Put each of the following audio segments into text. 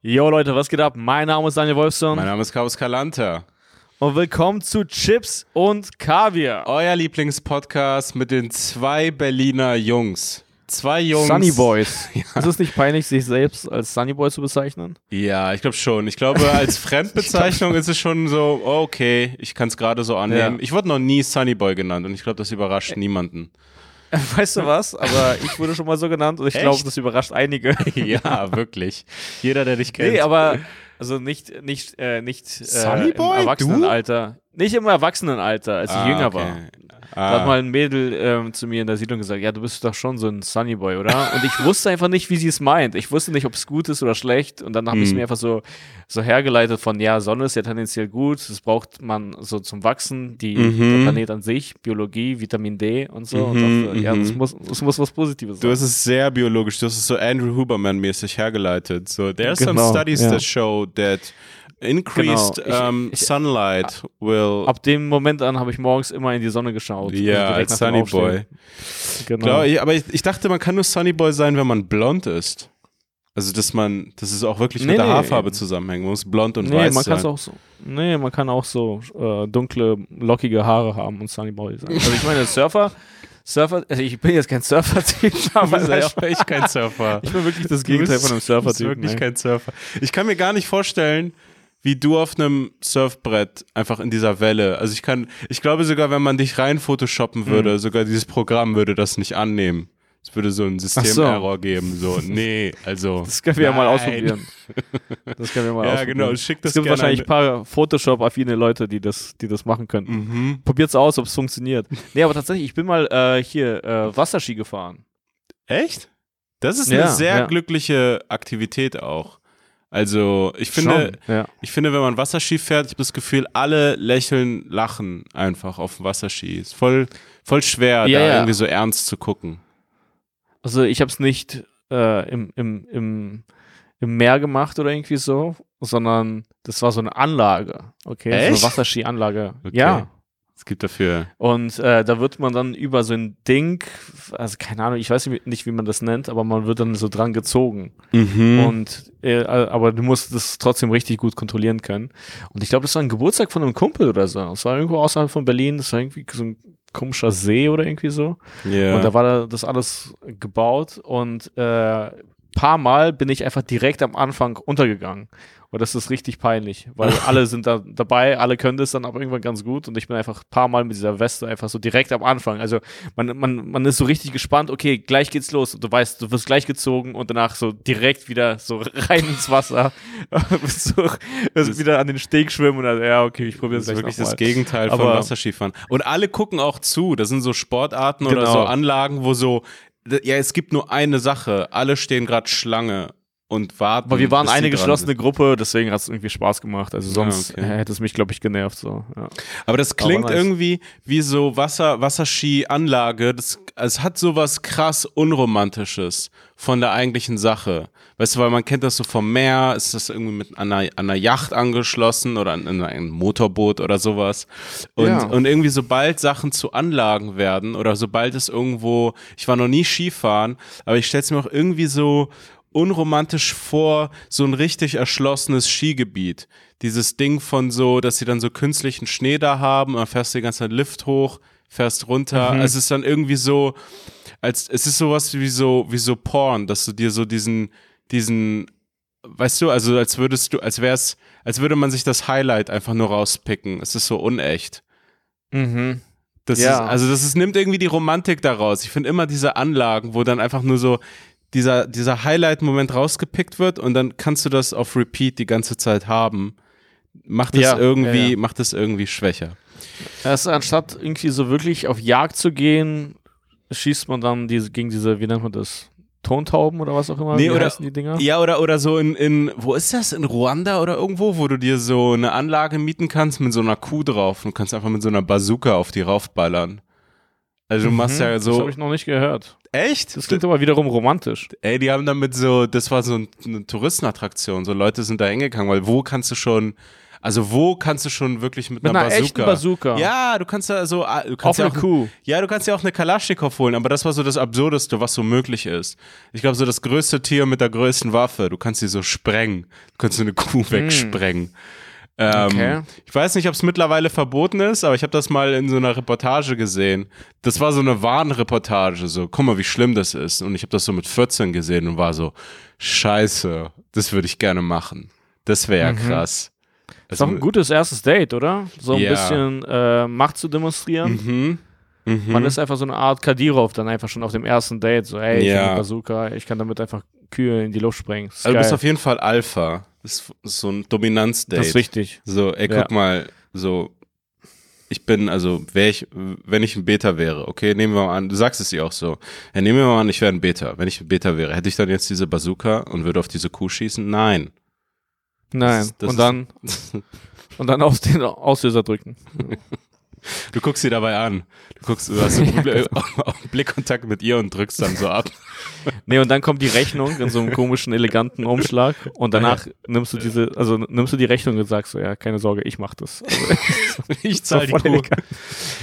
Yo Leute, was geht ab? Mein Name ist Daniel Wolfson Mein Name ist Carlos Calanta. und willkommen zu Chips und Kaviar. Euer Lieblingspodcast mit den zwei Berliner Jungs. Zwei Jungs. Sunny Boys. Ist es nicht peinlich, sich selbst als Sunny Boy zu bezeichnen? Ja, ich glaube schon. Ich glaube, als Fremdbezeichnung ist es schon so, okay, ich kann es gerade so annehmen. Ja. Ich wurde noch nie Sunny Boy genannt und ich glaube, das überrascht niemanden. Weißt du was? Aber ich wurde schon mal so genannt und ich glaube, das überrascht einige. ja, wirklich. Jeder, der dich kennt. nee, aber also nicht nicht äh, nicht äh, im Erwachsenenalter. Nicht im Erwachsenenalter, als ich Ah, jünger okay. war. Ah. Da hat mal ein Mädel ähm, zu mir in der Siedlung gesagt, ja, du bist doch schon so ein Sunny Boy, oder? Und ich wusste einfach nicht, wie sie es meint. Ich wusste nicht, ob es gut ist oder schlecht. Und dann habe ich es Hm. mir einfach so, so hergeleitet von, ja, Sonne ist ja tendenziell gut. Das braucht man so zum Wachsen, die, Mhm. der Planet an sich, Biologie, Vitamin D und so. und Mhm, ja, das mhm. muss, das muss was Positives Du sein. hast es sehr biologisch, du hast es so Andrew Huberman-mäßig hergeleitet. So, there are some Genau, studies ja. that show that increased Genau. Ich- um, ich- sunlight will. Ab dem Moment an habe ich morgens immer in die Sonne geschaut. Also Ja, direkt als Sunny. Boy. Genau. Glaub ich, aber ich, ich dachte, man kann nur Sunny Boy sein, wenn man blond ist. Also, dass man, dass es auch wirklich Nee, mit der nee. Haarfarbe zusammenhängt. Man muss blond und Nee, weiß man sein. auch so. Nee, man kann auch so äh, dunkle, lockige Haare haben und Sunny Boy sein. Also ich meine, Surfer, Surfer, also ich bin jetzt kein Surfer-Typ, aber echt kein Surfer. ich bin wirklich das Gegenteil von einem Du bist Surfer-Typ. wirklich nee. kein Surfer. Ich kann mir gar nicht vorstellen, wie du auf einem Surfbrett einfach in dieser Welle. Also ich kann, ich glaube sogar, wenn man dich rein photoshoppen würde, Mhm. sogar dieses Programm würde das nicht annehmen. Es würde so einen so. Systemerror geben. So, nee, also. Das können wir ja mal nein. ausprobieren. Das können wir mal Ja, ausprobieren. genau. Schick das Es gibt wahrscheinlich ein paar Photoshop-affine Leute, die das, die das machen könnten. Mhm. Probiert's aus, ob es funktioniert. Nee, aber tatsächlich, ich bin mal äh, hier äh, Wasserski gefahren. Echt? Das ist Ja, eine sehr ja. glückliche Aktivität auch. Also, ich finde, Schon, ja. ich finde, wenn man Wasserski fährt, ich habe das Gefühl, alle lächeln, lachen einfach auf dem Wasserski. Ist voll, voll schwer, Ja, da ja. irgendwie so ernst zu gucken. Also ich habe es nicht äh, im, im, im, im Meer gemacht oder irgendwie so, sondern das war so eine Anlage, okay? So Echt? eine Wasserski-Anlage. Okay. Ja. Es gibt dafür. Und äh, da wird man dann über so ein Ding, also keine Ahnung, ich weiß nicht, wie man das nennt, aber man wird dann so dran gezogen. Mhm. Und äh, aber du musst das trotzdem richtig gut kontrollieren können. Und ich glaube, das war ein Geburtstag von einem Kumpel oder so. Das war irgendwo außerhalb von Berlin, das war irgendwie so ein komischer See oder irgendwie so. ja. Und da war da das alles gebaut und äh, paar Mal bin ich einfach direkt am Anfang untergegangen. Und das ist richtig peinlich, weil alle sind da dabei, alle können das dann aber irgendwann ganz gut und ich bin einfach ein paar Mal mit dieser Weste einfach so direkt am Anfang. Also man, man, man ist so richtig gespannt, okay, gleich geht's los und du weißt, du wirst gleich gezogen und danach so direkt wieder so rein ins Wasser, so, also wieder an den Steg schwimmen und dann, ja, okay, ich probiere das es ist wirklich das. Gegenteil von Aber- Wasserskifahren. Und alle gucken auch zu. Das sind so Sportarten oder Genau. so Anlagen, wo so, ja, es gibt nur eine Sache. Alle stehen gerade Schlange und warten. Aber wir waren eine geschlossene sind. Gruppe, deswegen hat es irgendwie Spaß gemacht. Also sonst okay. äh, hätte es mich, glaube ich, genervt. So. Ja. Aber das klingt nice. irgendwie wie so Wasser, Wasserski-Anlage. Das, es hat sowas krass Unromantisches von der eigentlichen Sache. Weißt du, weil man kennt das so vom Meer, ist das irgendwie mit einer, einer Yacht angeschlossen oder an, an ein Motorboot oder sowas. Und, Ja. und irgendwie sobald Sachen zu Anlagen werden oder sobald es irgendwo, ich war noch nie Skifahren, aber ich stelle es mir auch irgendwie so unromantisch vor, so ein richtig erschlossenes Skigebiet. Dieses Ding von so, dass sie dann so künstlichen Schnee da haben, und dann fährst du die ganze Zeit Lift hoch, fährst runter. Mhm. Es ist dann irgendwie so, als es ist sowas wie so, wie so Porn, dass du dir so diesen, diesen, weißt du, also als würdest du, als wär's, als würde man sich das Highlight einfach nur rauspicken. Es ist so unecht. Mhm. Das Ja. ist, also das ist, nimmt irgendwie die Romantik daraus. Ich finde immer diese Anlagen, wo dann einfach nur so dieser, dieser Highlight-Moment rausgepickt wird und dann kannst du das auf Repeat die ganze Zeit haben. Macht es Ja, irgendwie, ja, macht es irgendwie schwächer. Also anstatt irgendwie so wirklich auf Jagd zu gehen, schießt man dann diese, gegen diese, wie nennt man das? Tontauben oder was auch immer? Nee, wie oder- die Dinger? Ja, oder, oder so in, in, wo ist das? In Ruanda oder irgendwo, wo du dir so eine Anlage mieten kannst mit so einer Kuh drauf und kannst einfach mit so einer Bazooka auf die raufballern. Also du machst Mhm, ja Das so. habe ich noch nicht gehört. Echt? Das klingt aber wiederum romantisch. Ey, die haben damit so, das war so ein- eine Touristenattraktion. So Leute sind da hingegangen, weil wo kannst du schon, Also wo kannst du schon wirklich mit, Mit einer einer Bazooka? Bazooka. Ja, du kannst ja so, ah, du Auf kannst ja eine auch, Kuh. ja, du kannst ja auch eine Kalaschnikow holen, aber das war so das Absurdeste, was so möglich ist. Ich glaube, so das größte Tier mit der größten Waffe, du kannst sie so sprengen. Du kannst so eine Kuh wegsprengen. Ähm, Hm. Okay. Ich weiß nicht, ob es mittlerweile verboten ist, aber ich habe das mal in so einer Reportage gesehen. Das war so eine Warnreportage, so, guck mal, wie schlimm das ist. Und ich habe das so mit 14 gesehen und war so, scheiße, das würde ich gerne machen. Das wäre Mhm. ja krass. Ist doch ein gutes erstes Date, oder? So ein Ja. bisschen äh, Macht zu demonstrieren. Mhm. Mhm. Man ist einfach so eine Art Kadyrov dann einfach schon auf dem ersten Date. So, ey, ich Ja. habe eine Bazooka, ich kann damit einfach Kühe in die Luft sprengen. Das ist also du bist auf jeden Fall Alpha. Das ist so ein Dominanzdate. das ist wichtig. So, ey, Ja. guck mal, so, ich bin, also, wär ich, wenn ich ein Beta wäre, okay, nehmen wir mal an, du sagst es ihr auch so, ja, nehmen wir mal an, ich wäre ein Beta. Wenn ich ein Beta wäre, hätte ich dann jetzt diese Bazooka und würde auf diese Kuh schießen? Nein. Nein. ist- das und dann und dann auf den Auslöser drücken. Du guckst sie dabei an. Du guckst, du hast einen Bl- Blickkontakt mit ihr und drückst dann so ab. Nee, und dann kommt die Rechnung in so einem komischen, eleganten Umschlag und danach nimmst du diese, also nimmst du die Rechnung und sagst so, ja, keine Sorge, ich mach das. Also, Ich zahl die Kuh.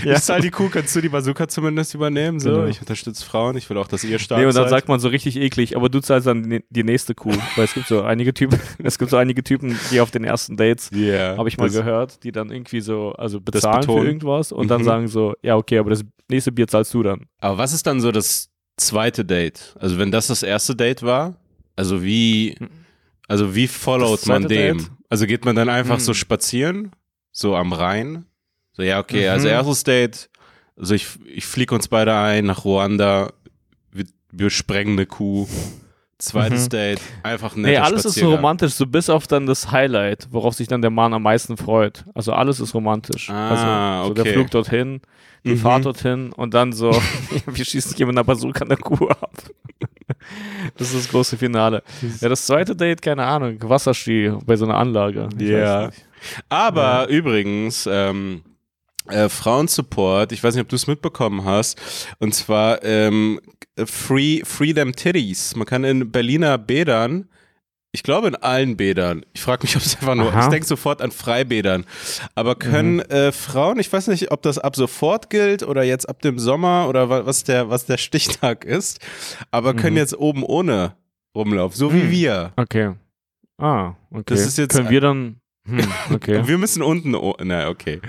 Ja. Ich zahl die Kuh, kannst du die Bazooka zumindest übernehmen? So, Genau. ich unterstütze Frauen, ich will auch, dass ihr stark Nee, und dann seid. sagt man so richtig eklig, aber du zahlst dann die- nächste Kuh. Weil es gibt so einige Typen, es gibt so einige Typen, die auf den ersten Dates, yeah, habe ich mal gehört, die dann irgendwie so, also bezahlen für irgendwas und dann Mhm. sagen so, ja, okay, aber das nächste Bier zahlst du dann. Aber was ist dann so das zweite Date? Also wenn das das erste Date war, also wie, also wie followt man dem? Date? Also geht man dann einfach Hm. so spazieren, so am Rhein? So ja, okay, Mhm. also erstes Date, also ich, ich fliege uns beide ein nach Ruanda, wir, wir sprengen eine Kuh. Zweites Mhm. Date, einfach ein Nee, alles ist so romantisch, so bis auf dann das Highlight, worauf sich dann der Mann am meisten freut. Also alles ist romantisch. Ah, also so der okay. Flug dorthin, die Mhm. Fahrt dorthin und dann so, wir schießen hier mit einer Bazooka eine Kuh ab. das ist das große Finale. Ja, das zweite Date, keine Ahnung, Wasserski bei so einer Anlage. Ich Ja. Aber übrigens, ähm, äh, Frauensupport, ich weiß nicht, ob du es mitbekommen hast, und zwar ähm, Free, Free Them Titties. Man kann in Berliner Bädern, ich glaube in allen Bädern, ich frage mich, ob es einfach nur, Aha. ich denke sofort an Freibädern, aber können äh, Frauen, ich weiß nicht, ob das ab sofort gilt oder jetzt ab dem Sommer oder wa- was der, was der Stichtag ist, aber können Mhm. jetzt oben ohne rumlaufen, so wie Mhm. wir. Okay. Ah, okay. Das ist jetzt Können wir dann. Hm, okay. Wir müssen unten, oh, na okay.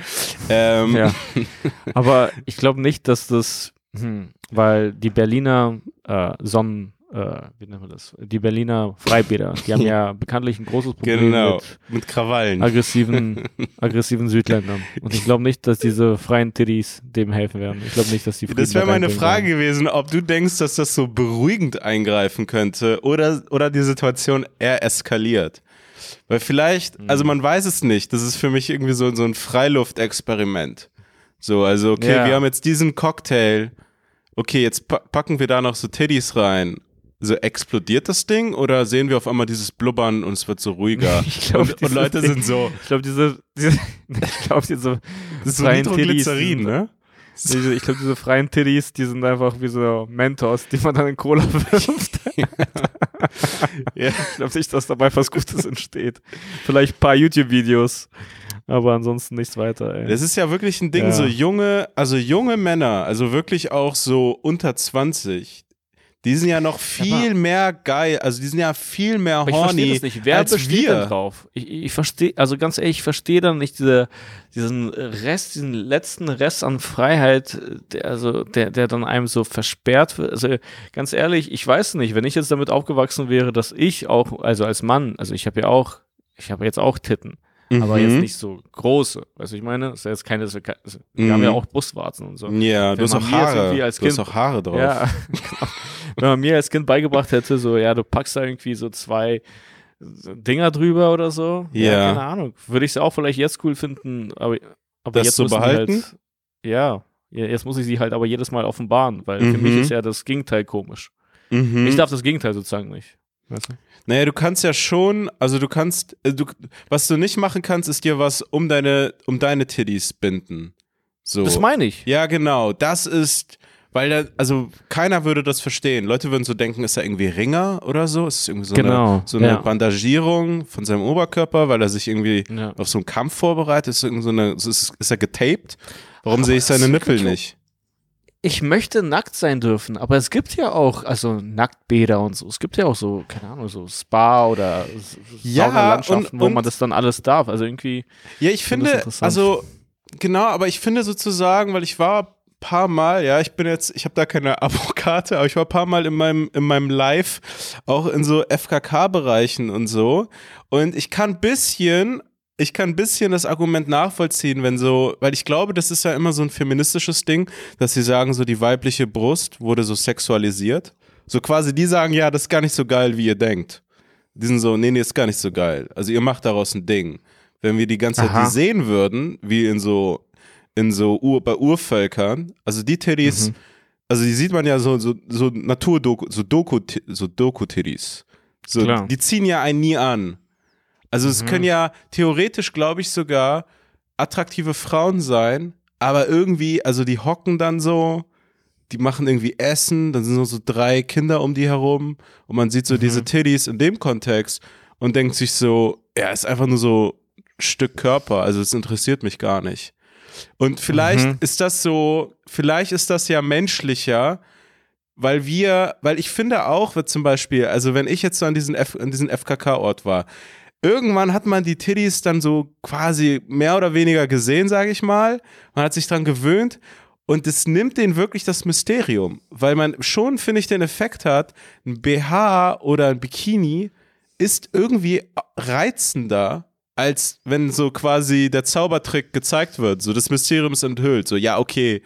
Ähm, Ja. Aber ich glaube nicht, dass das, hm, weil die Berliner äh, Sonnen, äh, wie nennt man das? Die Berliner Freibäder, die haben ja bekanntlich ein großes Problem Genau, mit mit Krawallen. aggressiven, aggressiven Südländern. Und ich glaube nicht, dass diese freien Tiddies dem helfen werden. Ich glaube nicht, dass die Das Frieden wäre da meine Frage werden. gewesen, ob du denkst, dass das so beruhigend eingreifen könnte oder, oder die Situation eher eskaliert. Weil vielleicht, also Mhm. man weiß es nicht, das ist für mich irgendwie so, so ein Freiluftexperiment. So, also okay, Ja. wir haben jetzt diesen Cocktail, okay, jetzt pa packen wir da noch so Teddys rein. So explodiert das Ding oder sehen wir auf einmal dieses Blubbern und es wird so ruhiger? Ich glaub, und, und Leute Ding- sind so, Ich glaube, diese, diese, ich glaube, diese das ist so freien Tiddies Nitroglycerin, ne? Diese, ich glaube, diese freien Tiddies, die sind einfach wie so Mentos, die man dann in Cola wirft. Ja. Ich glaube nicht, dass dabei was Gutes entsteht. Vielleicht ein paar YouTube-Videos, aber ansonsten nichts weiter. Ey. Das ist ja wirklich ein Ding, Ja. so junge, also junge Männer, also wirklich auch so unter 20, die sind ja noch viel mehr geil, also die sind ja viel mehr aber ich verstehe horny das nicht. Wer als besteht wir. denn drauf? Ich, ich verstehe, also ganz ehrlich, ich verstehe dann nicht diese, diesen Rest, diesen letzten Rest an Freiheit, der, also der, der dann einem so versperrt wird. Also ganz ehrlich, ich weiß nicht, wenn ich jetzt damit aufgewachsen wäre, dass ich auch, also als Mann, also ich habe ja auch, ich habe jetzt auch Titten. aber Mhm. jetzt nicht so große. Weißt du, ich meine? Das ist ja jetzt keine, wir Mhm. haben ja auch Brustwarzen und so. Ja, du Wenn hast man auch Haare. Du hast auch Haare drauf. Ja, genau. Wenn man mir als Kind beigebracht hätte, so, ja, du packst da irgendwie so zwei Dinger drüber oder so. Ja. keine Ahnung. Würde ich es auch vielleicht jetzt cool finden, aber, aber Das jetzt zu die behalten? Halt, ja, ja, jetzt muss ich sie halt aber jedes Mal offenbaren, weil für Mhm. mich ist ja das Gegenteil komisch. Mhm. Ich darf das Gegenteil sozusagen nicht. Weißt du? Naja, du kannst ja schon, also du kannst, äh, du, was du nicht machen kannst, ist dir was um deine, um deine Titties binden. So. Das meine ich. Ja, genau. Das ist, Weil da, also keiner würde das verstehen. Leute würden so denken, ist er irgendwie Ringer oder so? Ist es irgendwie so Genau, eine, so eine ja. Bandagierung von seinem Oberkörper, weil er sich irgendwie Ja. auf so einen Kampf vorbereitet? Ist, irgend so eine, ist, ist er getaped? Warum sehe ich seine Nippel nicht? Ich möchte nackt sein dürfen, aber es gibt ja auch, also Nacktbäder und so. Es gibt ja auch so, keine Ahnung, so Spa oder Ja, Saunalandschaften, und- wo man das dann alles darf. Also irgendwie, Ja, ich finde also genau, aber ich finde sozusagen, weil ich war paar Mal, ja, ich bin jetzt, ich habe da keine Abokarte, aber ich war ein paar Mal in meinem, in meinem Live auch in so FKK-Bereichen und so. Und ich kann ein bisschen, ich kann ein bisschen das Argument nachvollziehen, wenn so, weil ich glaube, das ist ja immer so ein feministisches Ding, dass sie sagen, so die weibliche Brust wurde so sexualisiert. So quasi, die sagen, ja, das ist gar nicht so geil, wie ihr denkt. Die sind so, nee, nee, ist gar nicht so geil. Also ihr macht daraus ein Ding. Wenn wir die ganze Zeit Aha. die sehen würden, wie in so, in so Ur, bei Urvölkern, also die Titties, Mhm. also die sieht man ja so, so, so Naturdoku, so Doku, so Doku-Titties. So, Klar. die ziehen ja einen nie an. Also es Mhm. können ja theoretisch, glaube ich, sogar attraktive Frauen sein, aber irgendwie, also die hocken dann so, die machen irgendwie Essen, dann sind nur so drei Kinder um die herum und man sieht so diese Titties in dem Kontext und denkt sich so, ja, ist einfach nur so ein Stück Körper, also es interessiert mich gar nicht. Und vielleicht Mhm. ist das so, vielleicht ist das ja menschlicher, weil wir, weil ich finde auch, wird zum Beispiel, also wenn ich jetzt so an diesen, F, an diesen FKK-Ort war, irgendwann hat man die Tiddies dann so quasi mehr oder weniger gesehen, sage ich mal. Man hat sich dran gewöhnt und es nimmt denen wirklich das Mysterium, weil man schon, finde ich, den Effekt hat, ein BH oder ein Bikini ist irgendwie reizender, als wenn so quasi der Zaubertrick gezeigt wird. So das Mysterium ist enthüllt. So, ja, okay.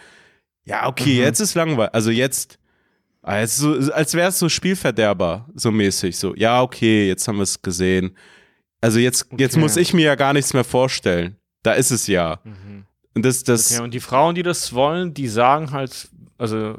Ja, okay, Mhm. jetzt ist langweilig. Also jetzt, also, als wäre es so Spielverderber, so mäßig. So, ja, okay, jetzt haben wir es gesehen. Also jetzt, jetzt Okay. muss ich mir ja gar nichts mehr vorstellen. Da ist es ja. Und das, das, ja, und die Frauen, die das wollen, die sagen halt, also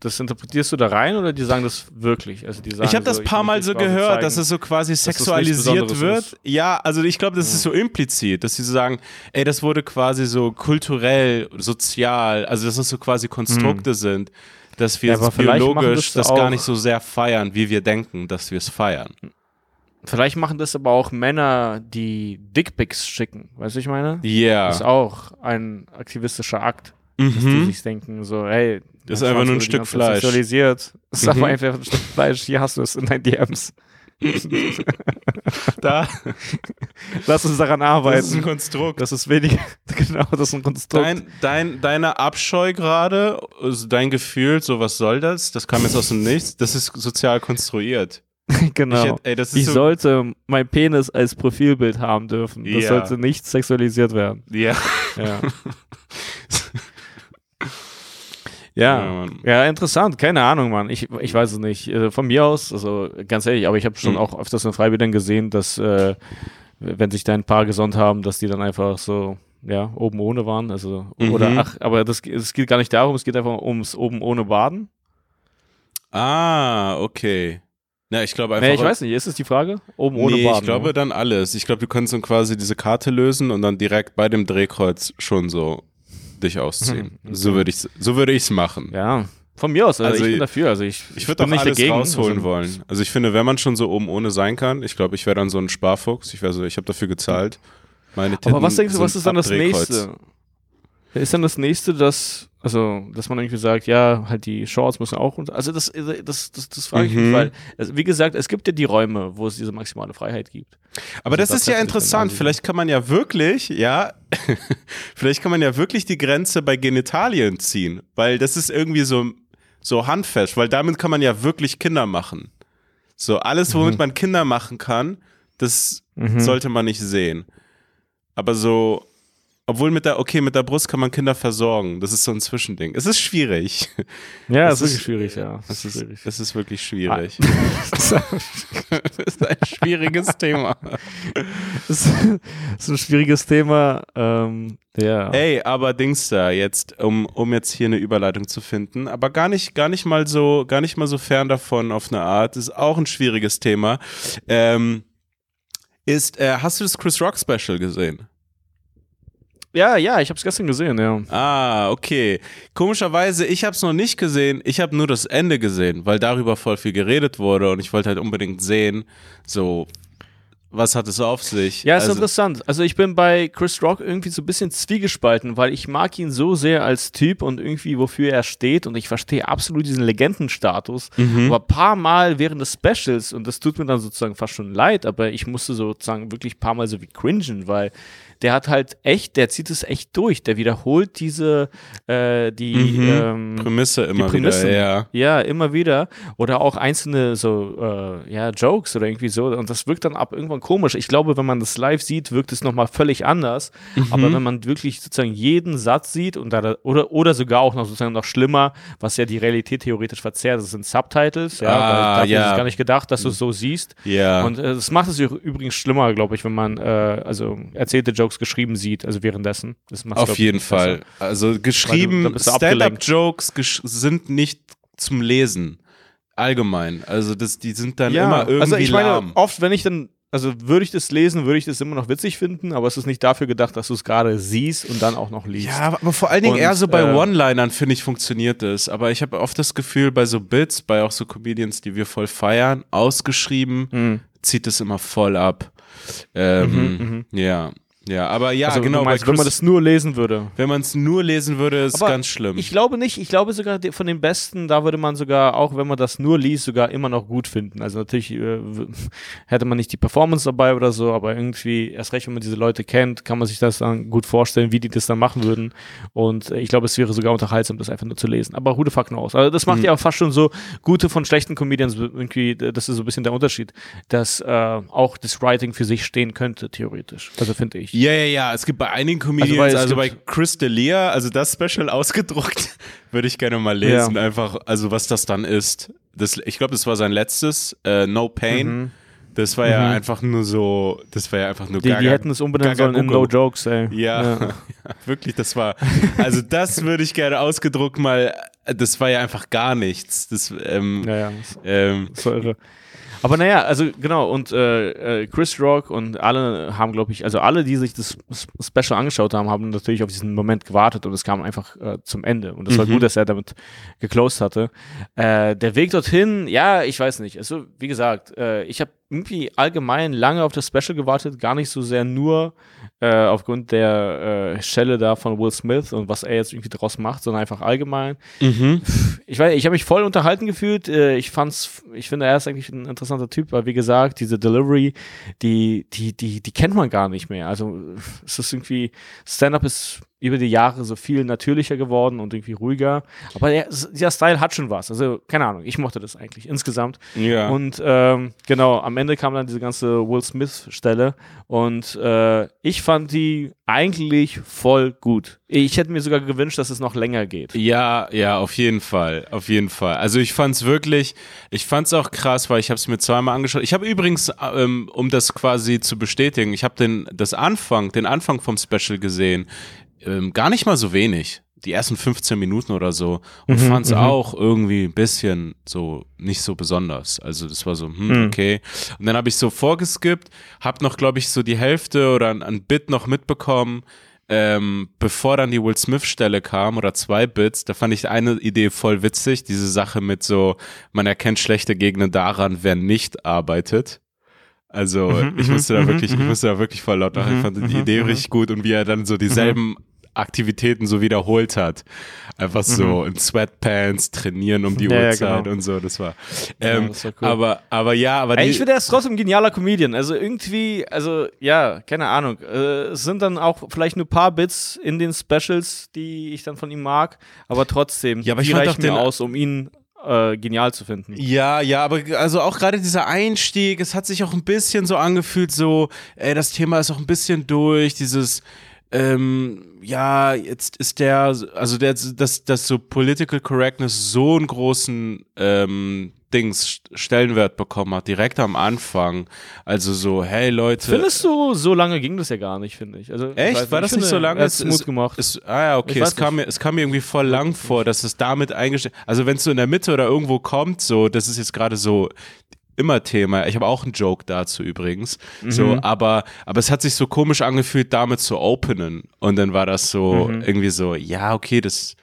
das interpretierst du da rein oder die sagen das wirklich? Also die sagen ich habe das so, paar Mal so gehört, zeigen, dass es so quasi sexualisiert wird. ist. Ja, also ich glaube, das ist so implizit, dass sie so sagen, ey, das wurde quasi so kulturell, sozial, also dass das so quasi Konstrukte sind, dass wir Ja, biologisch das das gar nicht so sehr feiern, wie wir denken, dass wir es feiern. Vielleicht machen das aber auch Männer, die Dickpics schicken. Weißt du, ich meine? Ja. Das ist auch ein aktivistischer Akt. Dass die Mhm. sich denken, so, hey, Das ist einfach nur ein Stück Fleisch. Sexualisiert. Das ist Mhm. aber einfach ein Stück Fleisch. Hier hast du es in deinen DMs. Da, Lass uns daran arbeiten. das ist ein Konstrukt. Das ist weniger, genau, das ist ein Konstrukt. Dein, dein, deine Abscheu gerade, also dein Gefühl, so was soll das? Das kam jetzt aus dem Nichts. Das ist sozial konstruiert. genau. Ich, hätt- ey, ich so, sollte mein Penis als Profilbild haben dürfen. Das Ja. sollte nicht sexualisiert werden. ja. Ja. Ja, ja. Ja, interessant. Keine Ahnung, Mann. Ich, ich weiß es nicht. Äh, Von mir aus, also ganz ehrlich, aber ich habe schon Mhm. auch öfters in Freibildern gesehen, dass, äh, wenn sich da ein Paar gesonnt haben, dass die dann einfach so, ja, oben ohne waren. Also, Mhm. oder, ach, aber das, es geht gar nicht darum, es geht einfach ums oben ohne Baden. Ah, okay. Ja, ich glaube einfach. Nee, ich weiß nicht, ist es die Frage? Oben ohne nee, Baden. ich glaube ne? dann alles. Ich glaube, du kannst dann quasi diese Karte lösen und dann direkt bei dem Drehkreuz schon so dich ausziehen. Mhm, So würde ich so würde ich's machen. Ja, von mir aus. Also, Also, ich bin dafür. Also ich, Ich würde doch nicht alles dagegen. rausholen also, wollen. Also ich finde, wenn man schon so oben ohne sein kann, ich glaube, ich wäre dann so ein Sparfuchs. Ich wäre so, ich habe dafür gezahlt. Meine Titten Aber was denkst du, was ist dann das nächste? Ist dann das nächste, dass, also, dass man irgendwie sagt, ja, halt die Shorts müssen auch runter. Also das, das, das, das frage ich Mhm. mich, weil, also wie gesagt, es gibt ja die Räume, wo es diese maximale Freiheit gibt. Aber Also das ist ja interessant. Vielleicht kann man ja wirklich, ja, vielleicht kann man ja wirklich die Grenze bei Genitalien ziehen, weil das ist irgendwie so, so handfest, weil damit kann man ja wirklich Kinder machen. So alles, womit man Kinder machen kann, das Mhm. sollte man nicht sehen. Aber so, obwohl mit der, okay, mit der Brust kann man Kinder versorgen. Das ist so ein Zwischending. Es ist schwierig. Ja, das ist ist- wirklich schwierig, ja. Es ist schwierig. es ist wirklich schwierig. das Das ist ein schwieriges Thema. das ist ein schwieriges Thema. Ähm, ja. Ey, aber Dings da jetzt, um, um jetzt hier eine Überleitung zu finden, aber gar nicht, gar nicht mal so, gar nicht mal so fern davon auf eine Art, ist auch ein schwieriges Thema. Ähm, ist, äh, hast du das Chris Rock Special gesehen? Ja, ja, ich habe es gestern gesehen, ja. Ah, okay. Komischerweise, ich habe es noch nicht gesehen. Ich habe nur das Ende gesehen, weil darüber voll viel geredet wurde und ich wollte halt unbedingt sehen, so was hat es auf sich? Ja, ist also, interessant. Also ich bin bei Chris Rock irgendwie so ein bisschen zwiegespalten, weil ich mag ihn so sehr als Typ und irgendwie wofür er steht und ich verstehe absolut diesen Legendenstatus. Mhm. Aber ein paar Mal während des Specials und das tut mir dann sozusagen fast schon leid, aber ich musste sozusagen wirklich ein paar Mal so wie cringen, weil der hat halt echt, der zieht es echt durch. Der wiederholt diese, äh, die mhm. ähm, Prämisse immer die Prämissen. wieder, ja. Ja, immer wieder. Oder auch einzelne so, äh, ja, Jokes oder irgendwie so. Und das wirkt dann ab irgendwann komisch. Ich glaube, wenn man das live sieht, wirkt es nochmal völlig anders. Mhm. Aber wenn man wirklich sozusagen jeden Satz sieht und da, oder, oder sogar auch noch sozusagen noch schlimmer, was ja die Realität theoretisch verzerrt, das sind Subtitles, ja, ah, ja. ist es gar nicht gedacht, dass du es so siehst. Ja. Und äh, das macht es übrigens schlimmer, glaube ich, wenn man äh, also erzählte Jokes Jokes geschrieben sieht, also währenddessen. Das Auf jeden Fall. Besser. Also geschrieben, Stand-up-Jokes sind nicht zum Lesen. Allgemein. Also das, die sind dann ja, immer irgendwie also ich meine, lahm. oft, wenn ich dann also würde ich das lesen, würde ich das immer noch witzig finden, aber es ist nicht dafür gedacht, dass du es gerade siehst und dann auch noch liest. Ja, aber vor allen Dingen und, eher so bei äh, One-Linern, finde ich, funktioniert das. Aber ich habe oft das Gefühl, bei so Bits, bei auch so Comedians, die wir voll feiern, ausgeschrieben, mh. zieht es immer voll ab. Ähm, mhm, mh. Ja. Ja, aber ja, also, genau. Meinst, wenn man das nur lesen würde. Wenn man es nur lesen würde, ist es ganz schlimm. Ich glaube nicht. Ich glaube sogar von den Besten, da würde man sogar, auch wenn man das nur liest, sogar immer noch gut finden. Also natürlich äh, hätte man nicht die Performance dabei oder so, aber irgendwie, erst recht, wenn man diese Leute kennt, kann man sich das dann gut vorstellen, wie die das dann machen würden. Und äh, ich glaube, es wäre sogar unterhaltsam, das einfach nur zu lesen. Aber who the fuck knows? Also das macht mhm. ja auch fast schon so gute von schlechten Comedians irgendwie, das ist so ein bisschen der Unterschied, dass äh, auch das Writing für sich stehen könnte, theoretisch. Also finde ich. Ja, ja, ja. Es gibt bei einigen Comedians, also, also bei Chris D'Elia, also das Special ausgedruckt, würde ich gerne mal lesen. Ja. Einfach, also was das dann ist. Das, ich glaube, das war sein letztes, äh, No Pain. Mhm. Das war mhm. ja einfach nur so, das war ja einfach nur Die, Gaga, die hätten es unbedingt sollen in No Jokes, ey. Ja, ja. wirklich, das war, also das würde ich gerne ausgedruckt mal, das war ja einfach gar nichts. Das, ähm, ja, ja. Ähm, das war irre. Aber naja, also genau, und äh, äh, Chris Rock und alle haben, glaube ich, also alle, die sich das Special angeschaut haben, haben natürlich auf diesen Moment gewartet und es kam einfach äh, zum Ende. Und es mhm. war gut, dass er damit geclosed hatte. Äh, der Weg dorthin, ja, ich weiß nicht. Also, wie gesagt, äh, ich habe irgendwie allgemein lange auf das Special gewartet, gar nicht so sehr nur äh, aufgrund der äh, Stelle da von Will Smith und was er jetzt irgendwie draus macht, sondern einfach allgemein. Mhm. Ich weiß, ich habe mich voll unterhalten gefühlt. Äh, ich fand's, ich finde, er ist eigentlich ein interessanter Typ, weil wie gesagt, diese Delivery, die, die, die, die kennt man gar nicht mehr. Also es ist irgendwie, Stand-up ist über die Jahre so viel natürlicher geworden und irgendwie ruhiger. Aber der, dieser Style hat schon was. Also, keine Ahnung, ich mochte das eigentlich insgesamt. Ja. Und ähm, genau, am Ende kam dann diese ganze Will Smith-Stelle und äh, ich fand die eigentlich voll gut. Ich hätte mir sogar gewünscht, dass es noch länger geht. Ja, ja, auf jeden Fall, auf jeden Fall. Also ich fand es wirklich, ich fand es auch krass, weil ich habe es mir zweimal angeschaut. Ich habe übrigens, ähm, um das quasi zu bestätigen, ich habe den das Anfang, den Anfang vom Special gesehen ähm, gar nicht mal so wenig. Die ersten 15 Minuten oder so. Und mhm, fand es mhm. auch irgendwie ein bisschen so nicht so besonders. Also das war so, hm, mhm. okay. Und dann habe ich so vorgeskippt, habe noch, glaube ich, so die Hälfte oder ein, ein Bit noch mitbekommen. Ähm, bevor dann die Will Smith-Stelle kam oder zwei Bits, da fand ich eine Idee voll witzig, diese Sache mit so, man erkennt schlechte Gegner daran, wer nicht arbeitet. Also mhm, ich musste da mhm, wirklich, ich mhm. musste da wirklich voll laut lachen. Ich fand die Idee richtig gut und wie er dann so dieselben Aktivitäten so wiederholt hat. Einfach so mhm. in Sweatpants trainieren um die ja, Uhrzeit ja, genau. und so. Das war. Ähm, ja, das war cool. Aber, aber ja, aber. Ey, ich finde, er ist trotzdem ein genialer Comedian. Also irgendwie, also ja, keine Ahnung. Äh, es sind dann auch vielleicht nur ein paar Bits in den Specials, die ich dann von ihm mag, aber trotzdem, ja, aber ich die reichen mir aus, um ihn äh, genial zu finden. Ja, ja, aber also auch gerade dieser Einstieg, es hat sich auch ein bisschen so angefühlt, so, ey, das Thema ist auch ein bisschen durch, dieses ähm, ja, jetzt ist der, also der, dass, dass so Political Correctness so einen großen ähm, Dings Stellenwert bekommen hat, direkt am Anfang. Also so, hey Leute. Findest du, so lange ging das ja gar nicht, finde ich. Also, Echt? Ich War das nicht so lange? Es ist gemacht. Ist, ah ja, okay. Es kam, mir, es kam mir irgendwie voll lang vor, dass es damit eingestellt Also wenn es so in der Mitte oder irgendwo kommt, so, das ist jetzt gerade so immer Thema. Ich habe auch einen Joke dazu übrigens. Mhm. So, aber, aber es hat sich so komisch angefühlt, damit zu openen. Und dann war das so Mhm. irgendwie so, ja, okay, das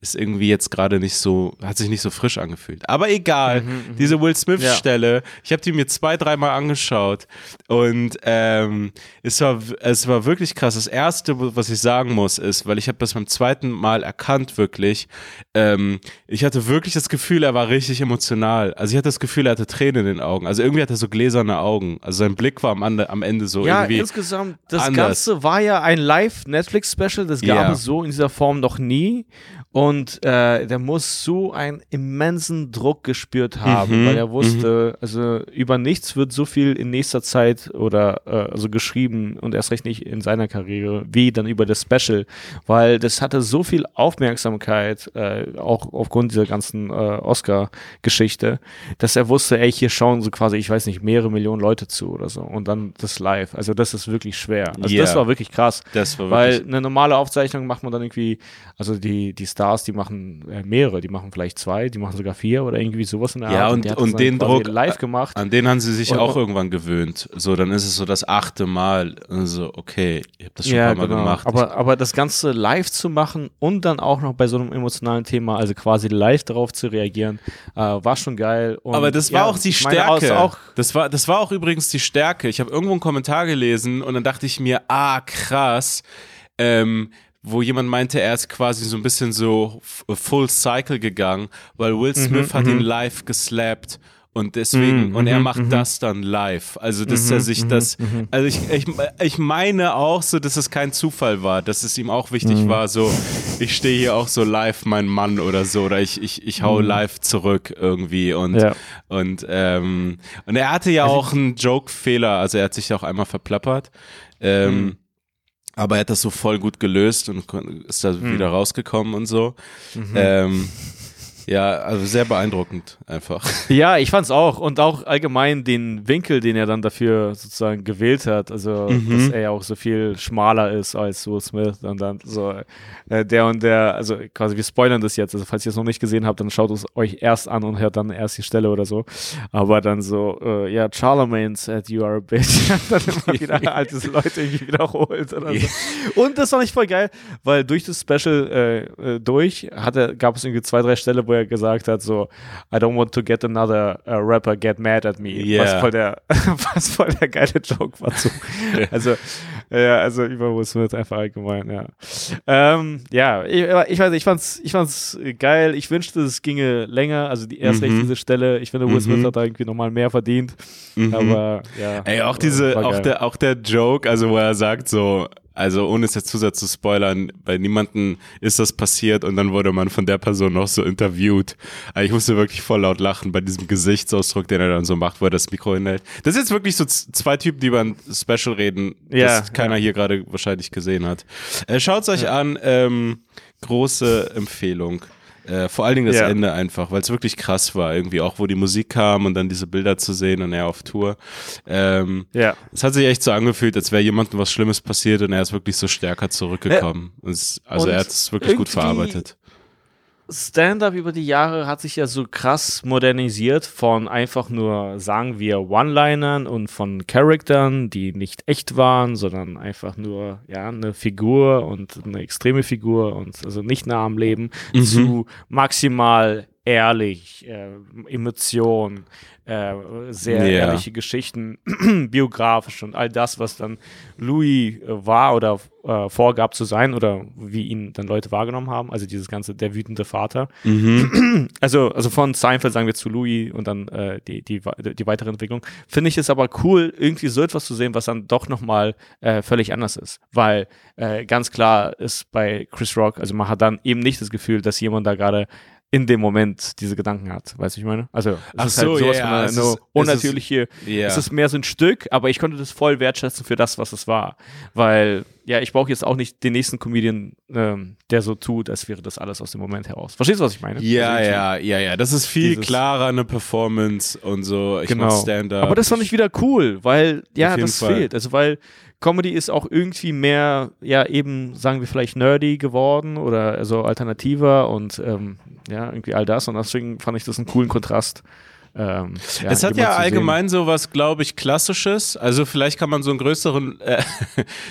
ist irgendwie jetzt gerade nicht so, hat sich nicht so frisch angefühlt. Aber egal, diese Will Mhm, Ja. Smith-Stelle, ich habe die mir zwei, dreimal angeschaut und ähm, es, war, es war wirklich krass. Das Erste, was ich sagen muss, ist, weil ich habe das beim zweiten Mal erkannt, wirklich, ähm, ich hatte wirklich das Gefühl, er war richtig emotional. Also ich hatte das Gefühl, er hatte Tränen in den Augen. Also irgendwie hatte er so gläserne Augen. Also sein Blick war am, Ande- am Ende so Ja, irgendwie. insgesamt, das anders. Ganze war ja ein Live-Netflix-Special, das gab Ja. es so in dieser Form noch nie. Und äh, der muss so einen immensen Druck gespürt haben, Mhm, weil er wusste, also über nichts wird so viel in nächster Zeit oder äh, also geschrieben und erst recht nicht in seiner Karriere, wie dann über das Special, weil das hatte so viel Aufmerksamkeit, äh, auch aufgrund dieser ganzen äh, Oscar-Geschichte, dass er wusste, ey, hier schauen so quasi, ich weiß nicht, mehrere Millionen Leute zu oder so und dann das live. Also das ist wirklich schwer. Also Ja. das war wirklich krass. das war Weil wirklich. eine normale Aufzeichnung macht man dann irgendwie, also die, die Stars, die machen äh, mehrere, die machen vielleicht zwei, die machen sogar vier oder irgendwie sowas in der Ja, Art. und- hat und das dann den Druck- live gemacht. An den haben sie sich Und- auch irgendwann gewöhnt. So, dann ist es so das achte Mal. Also, okay, ich habe das schon ja, ein paar Mal genau. gemacht. Aber, aber das Ganze live zu machen und dann auch noch bei so einem emotionalen Thema, also quasi live darauf zu reagieren, äh, war schon geil. Und, Aber das war ja, auch die Stärke. Auch, das, war, das war auch übrigens die Stärke. Ich habe irgendwo einen Kommentar gelesen und dann dachte ich mir, ah, krass. Ähm, wo jemand meinte, er ist quasi so ein bisschen so full cycle gegangen, weil Will Smith hat ihn live geslappt und deswegen, Mhm, und er mhm, macht mhm. das dann live. Also, dass er sich mhm, das, mhm. also ich, ich, ich meine auch so, dass es kein Zufall war, dass es ihm auch wichtig Mhm. war, so, ich stehe hier auch so live, mein Mann oder so, oder ich, ich, ich hau live zurück irgendwie und, Mhm. Ja. und, ähm, und er hatte ja auch einen Joke-Fehler, also er hat sich ja auch einmal verplappert. Ähm, Mhm. Aber er hat das so voll gut gelöst und ist da Mhm. wieder rausgekommen und so. Ähm, ja, also sehr beeindruckend einfach. Ja, ich fand's auch. Und auch allgemein den Winkel, den er dann dafür sozusagen gewählt hat. Also, Mhm. dass er ja auch so viel schmaler ist als Will Smith. Und dann so, äh, der und der, also quasi, wir spoilern das jetzt. Also, falls ihr es noch nicht gesehen habt, dann schaut es euch erst an und hört dann erst die Stelle oder so. Aber dann so, äh, ja, Charlemagne said you are a bitch. dann immer wieder alte Leute irgendwie wiederholt oder so. Und das fand ich voll geil, weil durch das Special äh, äh, durch hatte, gab es irgendwie zwei, drei Stellen, wo er gesagt hat, so, I don't want to get another uh, rapper get mad at me. Yeah. Was voll der, was voll der geile Joke war. So. Also, ja, also über Will Smith einfach allgemein, ja. Ähm, ja, ich, ich weiß ich fand's, ich fand's geil. Ich wünschte, es ginge länger. Also die erst recht Mhm. diese Stelle. Ich finde, Will Smith Mhm. hat da irgendwie nochmal mehr verdient. Mhm. Aber ja. Ey, auch diese, auch der, auch der Joke, also wo er sagt so, also ohne es jetzt zu sehr zu spoilern, bei niemandem ist das passiert und dann wurde man von der Person noch so interviewt. Also ich musste wirklich voll laut lachen bei diesem Gesichtsausdruck, den er dann so macht, wo er das Mikro hinhält. Das ist jetzt wirklich so zwei Typen, die über ein Special reden, Ja, das keiner ja. hier gerade wahrscheinlich gesehen hat. Äh, Schaut euch an, ähm, große Empfehlung. Äh, vor allen Dingen das Ja. Ende einfach, weil es wirklich krass war, irgendwie auch, wo die Musik kam und dann diese Bilder zu sehen und er auf Tour. Ähm, Ja. es hat sich echt so angefühlt, als wäre jemandem was Schlimmes passiert und er ist wirklich so stärker zurückgekommen. Es, also er hat es wirklich gut verarbeitet. Stand-up über die Jahre hat sich ja so krass modernisiert von einfach nur, sagen wir, One-Linern und von Charaktern, die nicht echt waren, sondern einfach nur, ja, eine Figur und eine extreme Figur und also nicht nah am Leben, Mhm. zu maximal ehrlich, äh, Emotion, äh, sehr Ja. ehrliche Geschichten, biografisch und all das, was dann Louis äh, war oder äh, vorgab zu sein oder wie ihn dann Leute wahrgenommen haben. Also dieses ganze der wütende Vater. Mhm. Also, also von Seinfeld sagen wir zu Louis und dann äh, die, die, die weitere Entwicklung. Finde ich es aber cool, irgendwie so etwas zu sehen, was dann doch nochmal äh, völlig anders ist. Weil äh, ganz klar ist bei Chris Rock, also man hat dann eben nicht das Gefühl, dass jemand da gerade in dem Moment diese Gedanken hat. Weißt du, ich meine? Also, es Ach ist so, halt sowas ja, von einer, es eine ist- es ist- unnatürliche Ja. es ist mehr so ein Stück, aber ich konnte das voll wertschätzen für das, was es war. Weil, ja, ich brauche jetzt auch nicht den nächsten Comedian, ähm, der so tut, als wäre das alles aus dem Moment heraus. Verstehst du, was ich meine? Ja, Also irgendwie- ja, ja, ja. Das ist viel Dieses- klarer eine Performance und so. Ich Genau. Stand-up. Aber das fand ich wieder cool, weil, ja, das Fall. fehlt. Also, weil Comedy ist auch irgendwie mehr, ja, eben, sagen wir vielleicht nerdy geworden oder also alternativer und, ähm, ja, irgendwie all das. Und deswegen fand ich das einen coolen Kontrast Ähm, ja, es hat ja allgemein so was, glaube ich, Klassisches. Also vielleicht kann man so einen größeren, äh,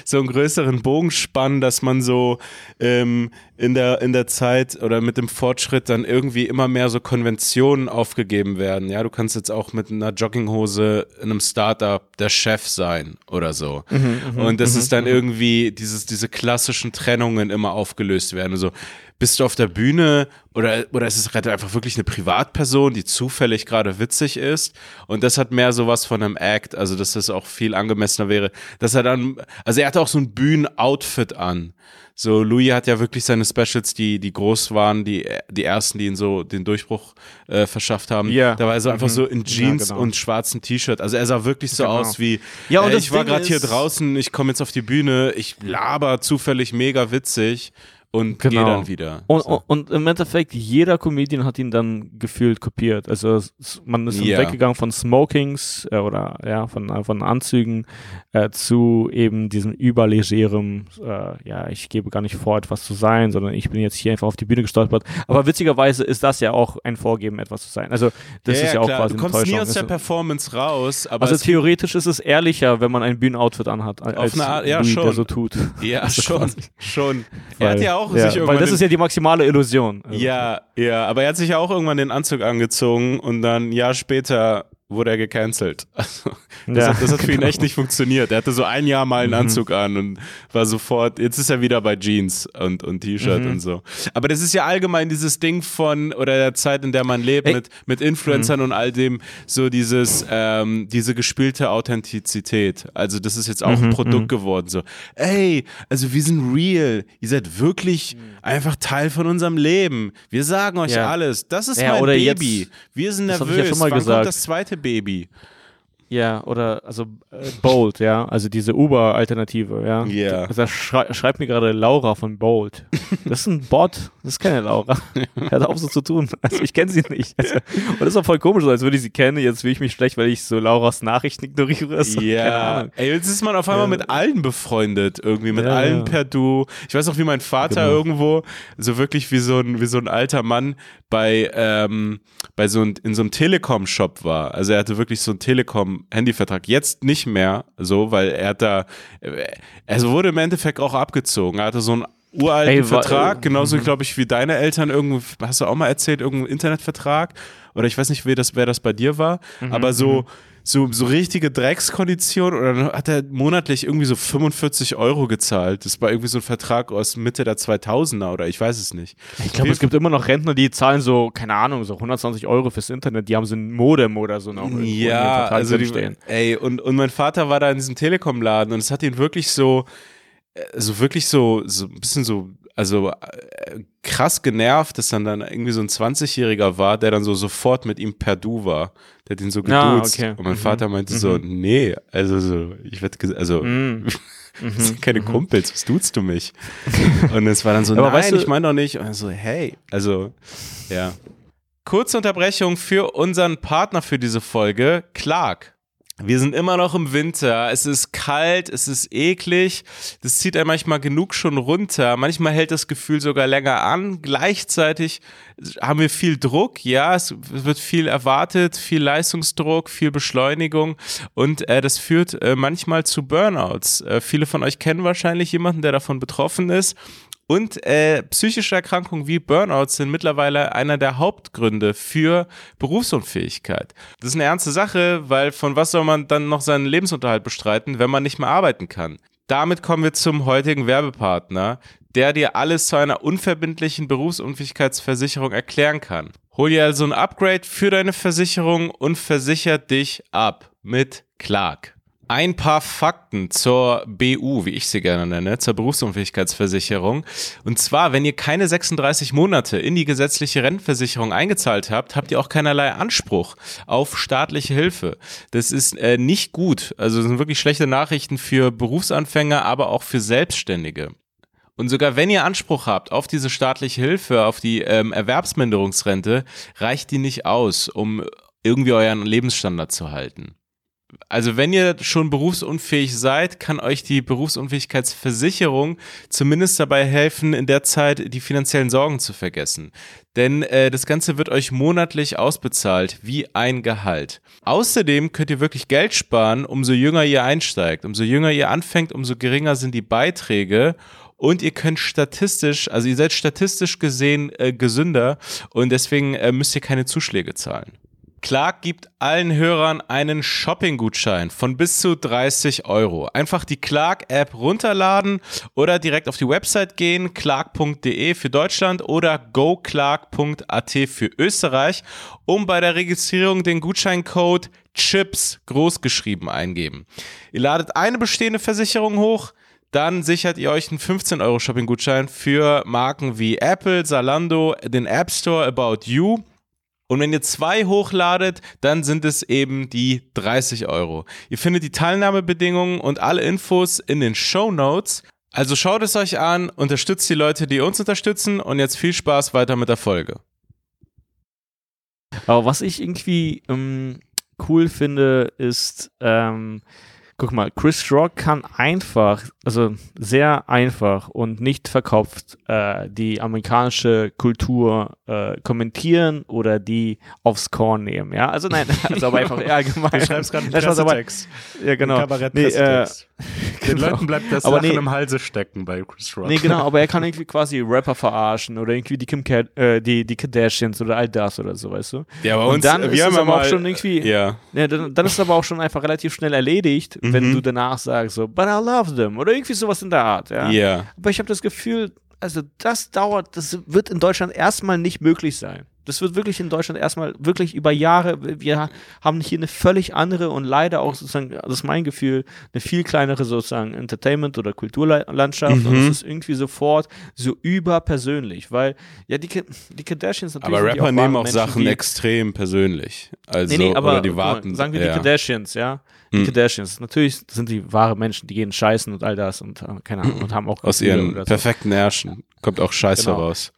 so einen größeren Bogen spannen, dass man so ähm, in, der, in der Zeit oder mit dem Fortschritt dann irgendwie immer mehr so Konventionen aufgegeben werden. Ja, du kannst jetzt auch mit einer Jogginghose in einem Startup der Chef sein oder so. Mhm, Und das ist dann irgendwie dieses, diese klassischen Trennungen immer aufgelöst werden. Also bist du auf der Bühne oder, oder ist es gerade einfach wirklich eine Privatperson, die zufällig gerade witzig ist? Und das hat mehr sowas von einem Act, also dass das auch viel angemessener wäre, dass er dann, also er hatte auch so ein Bühnenoutfit an. So, Louis hat ja wirklich seine Specials, die, die groß waren, die, die ersten, die ihn so den Durchbruch äh, verschafft haben. Ja. Da war er so einfach Mhm. so in Jeans Ja, genau. und schwarzen T-Shirt. Also er sah wirklich so Genau. aus wie, Ja, und äh, ich war Ding gerade hier draußen, ich komme jetzt auf die Bühne, ich laber zufällig mega witzig und gehe Genau. dann wieder. Und, so. und im Endeffekt, jeder Comedian hat ihn dann gefühlt kopiert. Also man ist Ja. weggegangen von Smokings äh, oder ja, von, äh, von Anzügen äh, zu eben diesem überlegerem, äh, ja, ich gebe gar nicht vor, etwas zu sein, sondern ich bin jetzt hier einfach auf die Bühne gestolpert. Aber witzigerweise ist das ja auch ein Vorgeben, etwas zu sein. Also das ist ja auch klar. quasi Du kommst nie aus der Also- Performance raus, aber also theoretisch ist es ehrlicher, wenn man ein Bühnenoutfit anhat, als eine Art- ja, Louis, der schon. so tut. ja, Also schon, quasi. schon. Er hat ja auch ja, sich irgendwann Weil das ist ja die maximale Illusion. Also- Ja, ja, aber er hat sich ja auch irgendwann den Anzug angezogen und dann ein Jahr später wurde er gecancelt. Also, das, Ja, hat, das hat für ihn genau. echt nicht funktioniert. Er hatte so ein Jahr mal einen Anzug an und war sofort, jetzt ist er wieder bei Jeans und, und T-Shirt Mhm. und so. Aber das ist ja allgemein dieses Ding von, oder der Zeit, in der man lebt, Ey. mit, mit Influencern und all dem, so dieses, ähm, diese gespielte Authentizität. Also das ist jetzt auch Mhm, ein Produkt geworden. So, ey, also wir sind real. Ihr seid wirklich einfach Teil von unserem Leben. Wir sagen euch Mhm. Ja. alles. Das ist Ja, mein oder Baby. jetzt- wir sind hab ich nervös. ja schon mal Wann gesagt. kommt das zweite Baby? Ja, oder also äh, Bolt, ja, also diese Uber-Alternative, ja. Ja. Also da schrei schreibt mir gerade Laura von Bolt. Das ist ein Bot, das ist keine Laura. Hört auf so zu tun. Also ich kenne sie nicht. Also, und das ist auch voll komisch, als würde ich sie kennen. Jetzt fühle ich mich schlecht, weil ich so Lauras Nachrichten ignoriere. So, keine Ja, ey, jetzt ist man auf einmal Ja. mit allen befreundet, irgendwie, mit Ja, allen ja. per Du. Ich weiß noch, wie mein Vater Genau. irgendwo, so wirklich wie so ein, wie so ein alter Mann bei, ähm, bei so ein, in so einem Telekom-Shop war. Also er hatte wirklich so einen Telekom-Handyvertrag. Jetzt nicht mehr so, weil er hat da, also wurde im Endeffekt auch abgezogen. Er hatte so einen uralten Ey, Vertrag, äh, genauso glaube ich wie deine Eltern irgendwo, hast du auch mal erzählt, irgendeinen Internetvertrag oder ich weiß nicht, wer das, wer das bei dir war, Mhm, aber so, so, so richtige Dreckskonditionen oder dann hat er monatlich irgendwie so 45 Euro gezahlt. Das war irgendwie so ein Vertrag aus Mitte der 2000er oder ich weiß es nicht. Ich glaube, es gibt immer noch Rentner, die zahlen so, keine Ahnung, so 120 Euro fürs Internet. Die haben so ein Modem oder so noch. Ja, also die, drinstehen. ey, und, und mein Vater war da in diesem Telekom-Laden und es hat ihn wirklich so, so wirklich so, so ein bisschen so, also äh, krass genervt, dass dann dann irgendwie so ein 20-Jähriger war, der dann so sofort mit ihm per Du war. Der ihn so Ah, geduzt. okay. Und mein Mhm. Vater meinte so, nee, also so, ich werde, also, Mhm. das sind keine Kumpels, was duzt du mich? Und es war dann so, Aber nein, weißt du- ich meine doch nicht. Und er so, hey, also, ja. Kurze Unterbrechung für unseren Partner für diese Folge, Clark. Wir sind immer noch im Winter. Es ist kalt, es ist eklig. Das zieht einem manchmal genug schon runter. Manchmal hält das Gefühl sogar länger an. Gleichzeitig haben wir viel Druck. Ja, es wird viel erwartet, viel Leistungsdruck, viel Beschleunigung. Und äh, das führt äh, manchmal zu Burnouts. Äh, viele von euch kennen wahrscheinlich jemanden, der davon betroffen ist. Und äh, psychische Erkrankungen wie Burnout sind mittlerweile einer der Hauptgründe für Berufsunfähigkeit. Das ist eine ernste Sache, weil von was soll man dann noch seinen Lebensunterhalt bestreiten, wenn man nicht mehr arbeiten kann? Damit kommen wir zum heutigen Werbepartner, der dir alles zu einer unverbindlichen Berufsunfähigkeitsversicherung erklären kann. Hol dir also ein Upgrade für deine Versicherung und versicher dich ab mit Clark. Ein paar Fakten zur BU, wie ich sie gerne nenne, zur Berufsunfähigkeitsversicherung. Und zwar, wenn ihr keine 36 Monate in die gesetzliche Rentenversicherung eingezahlt habt, habt ihr auch keinerlei Anspruch auf staatliche Hilfe. Das ist äh, nicht gut. Also das sind wirklich schlechte Nachrichten für Berufsanfänger, aber auch für Selbstständige. Und sogar wenn ihr Anspruch habt auf diese staatliche Hilfe, auf die ähm, Erwerbsminderungsrente, reicht die nicht aus, um irgendwie euren Lebensstandard zu halten. Also wenn ihr schon berufsunfähig seid, kann euch die Berufsunfähigkeitsversicherung zumindest dabei helfen, in der Zeit die finanziellen Sorgen zu vergessen. Denn äh, das Ganze wird euch monatlich ausbezahlt, wie ein Gehalt. Außerdem könnt ihr wirklich Geld sparen, umso jünger ihr einsteigt. Umso jünger ihr anfängt, umso geringer sind die Beiträge und ihr könnt statistisch, also ihr seid statistisch gesehen äh, gesünder und deswegen äh, müsst ihr keine Zuschläge zahlen. Clark gibt allen Hörern einen Shopping-Gutschein von bis zu 30 Euro. Einfach die Clark-App runterladen oder direkt auf die Website gehen, clark.de für Deutschland oder goclark.at für Österreich, um bei der Registrierung den Gutscheincode CHIPS großgeschrieben eingeben. Ihr ladet eine bestehende Versicherung hoch, dann sichert ihr euch einen 15 Euro Shopping-Gutschein für Marken wie Apple, Zalando, den App Store, About You und wenn ihr zwei hochladet, dann sind es eben die 30 Euro. Ihr findet die Teilnahmebedingungen und alle Infos in den Show Notes. Also schaut es euch an, unterstützt die Leute, die uns unterstützen und jetzt viel Spaß weiter mit der Folge. Aber was ich irgendwie ähm, cool finde, ist, ähm, guck mal, Chris Rock kann einfach, also sehr einfach und nicht verkopft äh, die amerikanische Kultur äh, kommentieren oder die aufs Korn nehmen, ja? Also nein, also aber einfach allgemein. Du schreibst gerade einen Pressetext. Ja, genau. Kabarett nee, äh, Den genau. Leuten bleibt das Aber Lachen nee. im Halse stecken bei Chris Rock. Nee, genau, aber er kann irgendwie quasi Rapper verarschen oder irgendwie die Kim Ka äh, die, die Kardashians oder all das oder so, weißt du? Ja, bei Und uns, dann wir ist haben es aber auch mal, schon irgendwie- Ja. Ja, dann, dann ist es aber auch schon einfach relativ schnell erledigt, wenn Mhm. du danach sagst so, but I love them oder irgendwie sowas in der Art, ja. Ja. Aber ich habe das Gefühl, also das dauert, das wird in Deutschland erstmal nicht möglich sein. Das wird wirklich in Deutschland erstmal wirklich über Jahre, wir haben hier eine völlig andere und leider auch sozusagen, das ist mein Gefühl, eine viel kleinere sozusagen Entertainment- oder Kulturlandschaft und Mhm. es ist irgendwie sofort so überpersönlich, weil ja die, die Kardashians natürlich Aber Rapper nehmen wahre auch Menschen, Sachen die, extrem persönlich. Also, Nee, nee, aber oder die guck mal, warten. sagen wir ja. die Kardashians, ja. Die Hm. Kardashians. Natürlich sind die wahre Menschen, die gehen scheißen und all das und äh, keine Ahnung und haben auch Aus ihren so. perfekten Ärschen kommt auch Scheiße Genau. raus.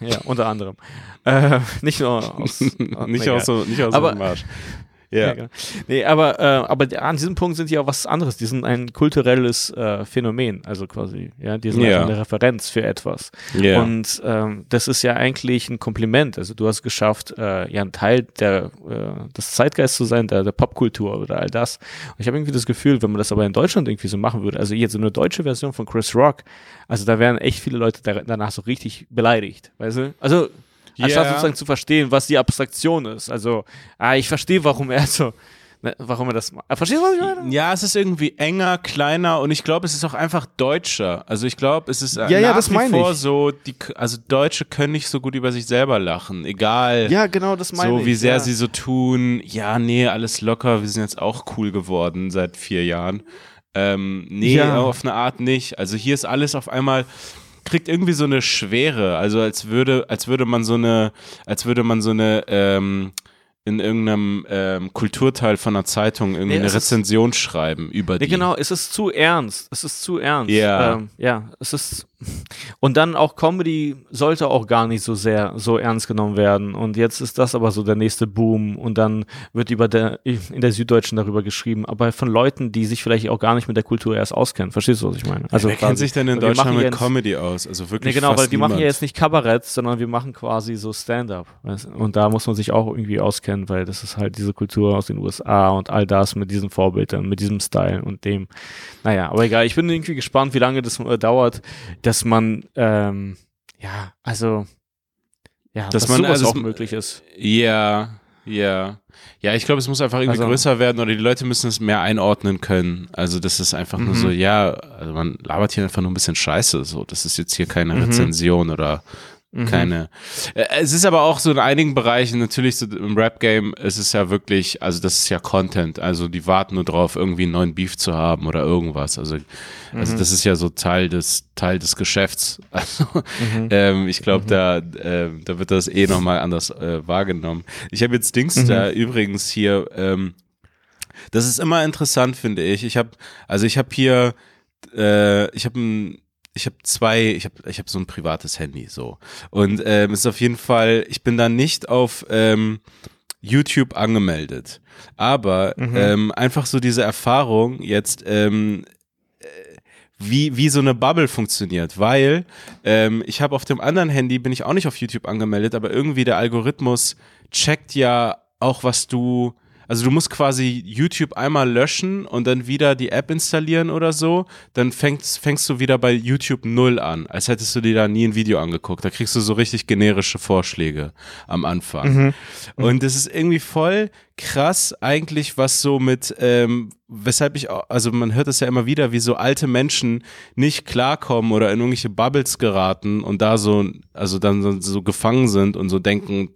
Ja, unter anderem. Äh, nicht nur aus. nicht, aus so, nicht aus Aber- dem Arsch. Ja. Ja. genau. Nee, aber, äh, aber an diesem Punkt sind die auch was anderes. Die sind ein kulturelles äh, Phänomen, also quasi, ja, die sind Ja. einfach eine Referenz für etwas. Ja. Und ähm, das ist ja eigentlich ein Kompliment. Also du hast geschafft, äh, ja ein Teil der, äh, des Zeitgeists zu sein, der, der Popkultur oder all das. Und ich habe irgendwie das Gefühl, wenn man das aber in Deutschland irgendwie so machen würde, also jetzt so eine deutsche Version von Chris Rock, also da wären echt viele Leute da, danach so richtig beleidigt, weißt du? Also anstatt Ja. sozusagen zu verstehen, was die Abstraktion ist. Also, ah, ich verstehe, warum er so, ne, warum er das macht. Ah, Verstehst du, was ich meine? Ja, es ist irgendwie enger, kleiner und ich glaube, es ist auch einfach deutscher. Also ich glaube, es ist äh, Ja, ja, nach das wie vor ich. so, die, also Deutsche können nicht so gut über sich selber lachen, egal. Ja, genau, das meine so ich. wie sehr ja. sie so tun, ja, nee, alles locker, wir sind jetzt auch cool geworden seit vier Jahren. Ähm, nee, Ja. auf eine Art nicht. Also hier ist alles auf einmal kriegt irgendwie so eine Schwere, also als würde, als würde man so eine, als würde man so eine ähm, in irgendeinem ähm, Kulturteil von einer Zeitung irgendwie Nee, eine es ist- Rezension schreiben über Ja, die. genau, es ist zu ernst. Es ist zu ernst. Ja. Ähm, ja, es ist. Und dann auch Comedy sollte auch gar nicht so sehr so ernst genommen werden. Und jetzt ist das aber so der nächste Boom. Und dann wird über der, in der Süddeutschen darüber geschrieben, aber von Leuten, die sich vielleicht auch gar nicht mit der Kultur erst auskennen. Verstehst du, was ich meine? Also Wer kennt quasi- sich denn in Deutschland mit Comedy aus? Also wirklich Nee, genau, weil die machen ja jetzt nicht Kabarett, sondern wir machen quasi so Stand-up. Und da muss man sich auch irgendwie auskennen, weil das ist halt diese Kultur aus den USA und all das mit diesen Vorbildern, mit diesem Style und dem. Naja, aber egal, ich bin irgendwie gespannt, wie lange das äh, dauert, dass man, ähm, ja, also, ja, Dass dass, man- sowas also auch möglich ist. Ja, ja. Ja, ich glaube, es muss einfach irgendwie Also- größer werden oder die Leute müssen es mehr einordnen können. Also das ist einfach nur Mhm. so, ja, also man labert hier einfach nur ein bisschen Scheiße. So, das ist jetzt hier keine Mhm. Rezension oder Mhm. keine. Äh, Es ist aber auch so in einigen Bereichen, natürlich so im Rap-Game, es ist ja wirklich, also das ist ja Content. Also die warten nur drauf, irgendwie einen neuen Beef zu haben oder irgendwas. Also, also Mhm. das ist ja so Teil des, Teil des Geschäfts. Also Mhm. ähm, ich glaube, da, ähm, da wird das eh nochmal anders äh, wahrgenommen. Ich habe jetzt Dings Mhm. da übrigens hier, ähm, das ist immer interessant, finde ich. Ich habe, also ich habe hier, äh, ich habe ein ich habe zwei, ich habe ich hab so ein privates Handy so und ähm, ist auf jeden Fall, ich bin da nicht auf ähm, YouTube angemeldet. Aber Mhm. ähm, einfach so diese Erfahrung jetzt, ähm, äh, wie, wie so eine Bubble funktioniert, weil ähm, ich habe auf dem anderen Handy, bin ich auch nicht auf YouTube angemeldet, aber irgendwie der Algorithmus checkt ja auch, was du, also du musst quasi YouTube einmal löschen und dann wieder die App installieren oder so, dann fängst, fängst du wieder bei YouTube null an, als hättest du dir da nie ein Video angeguckt. Da kriegst du so richtig generische Vorschläge am Anfang. Und das ist irgendwie voll krass eigentlich, was so mit, ähm, weshalb ich, auch, also man hört es ja immer wieder, wie so alte Menschen nicht klarkommen oder in irgendwelche Bubbles geraten und da so, also dann so, so gefangen sind und so denken,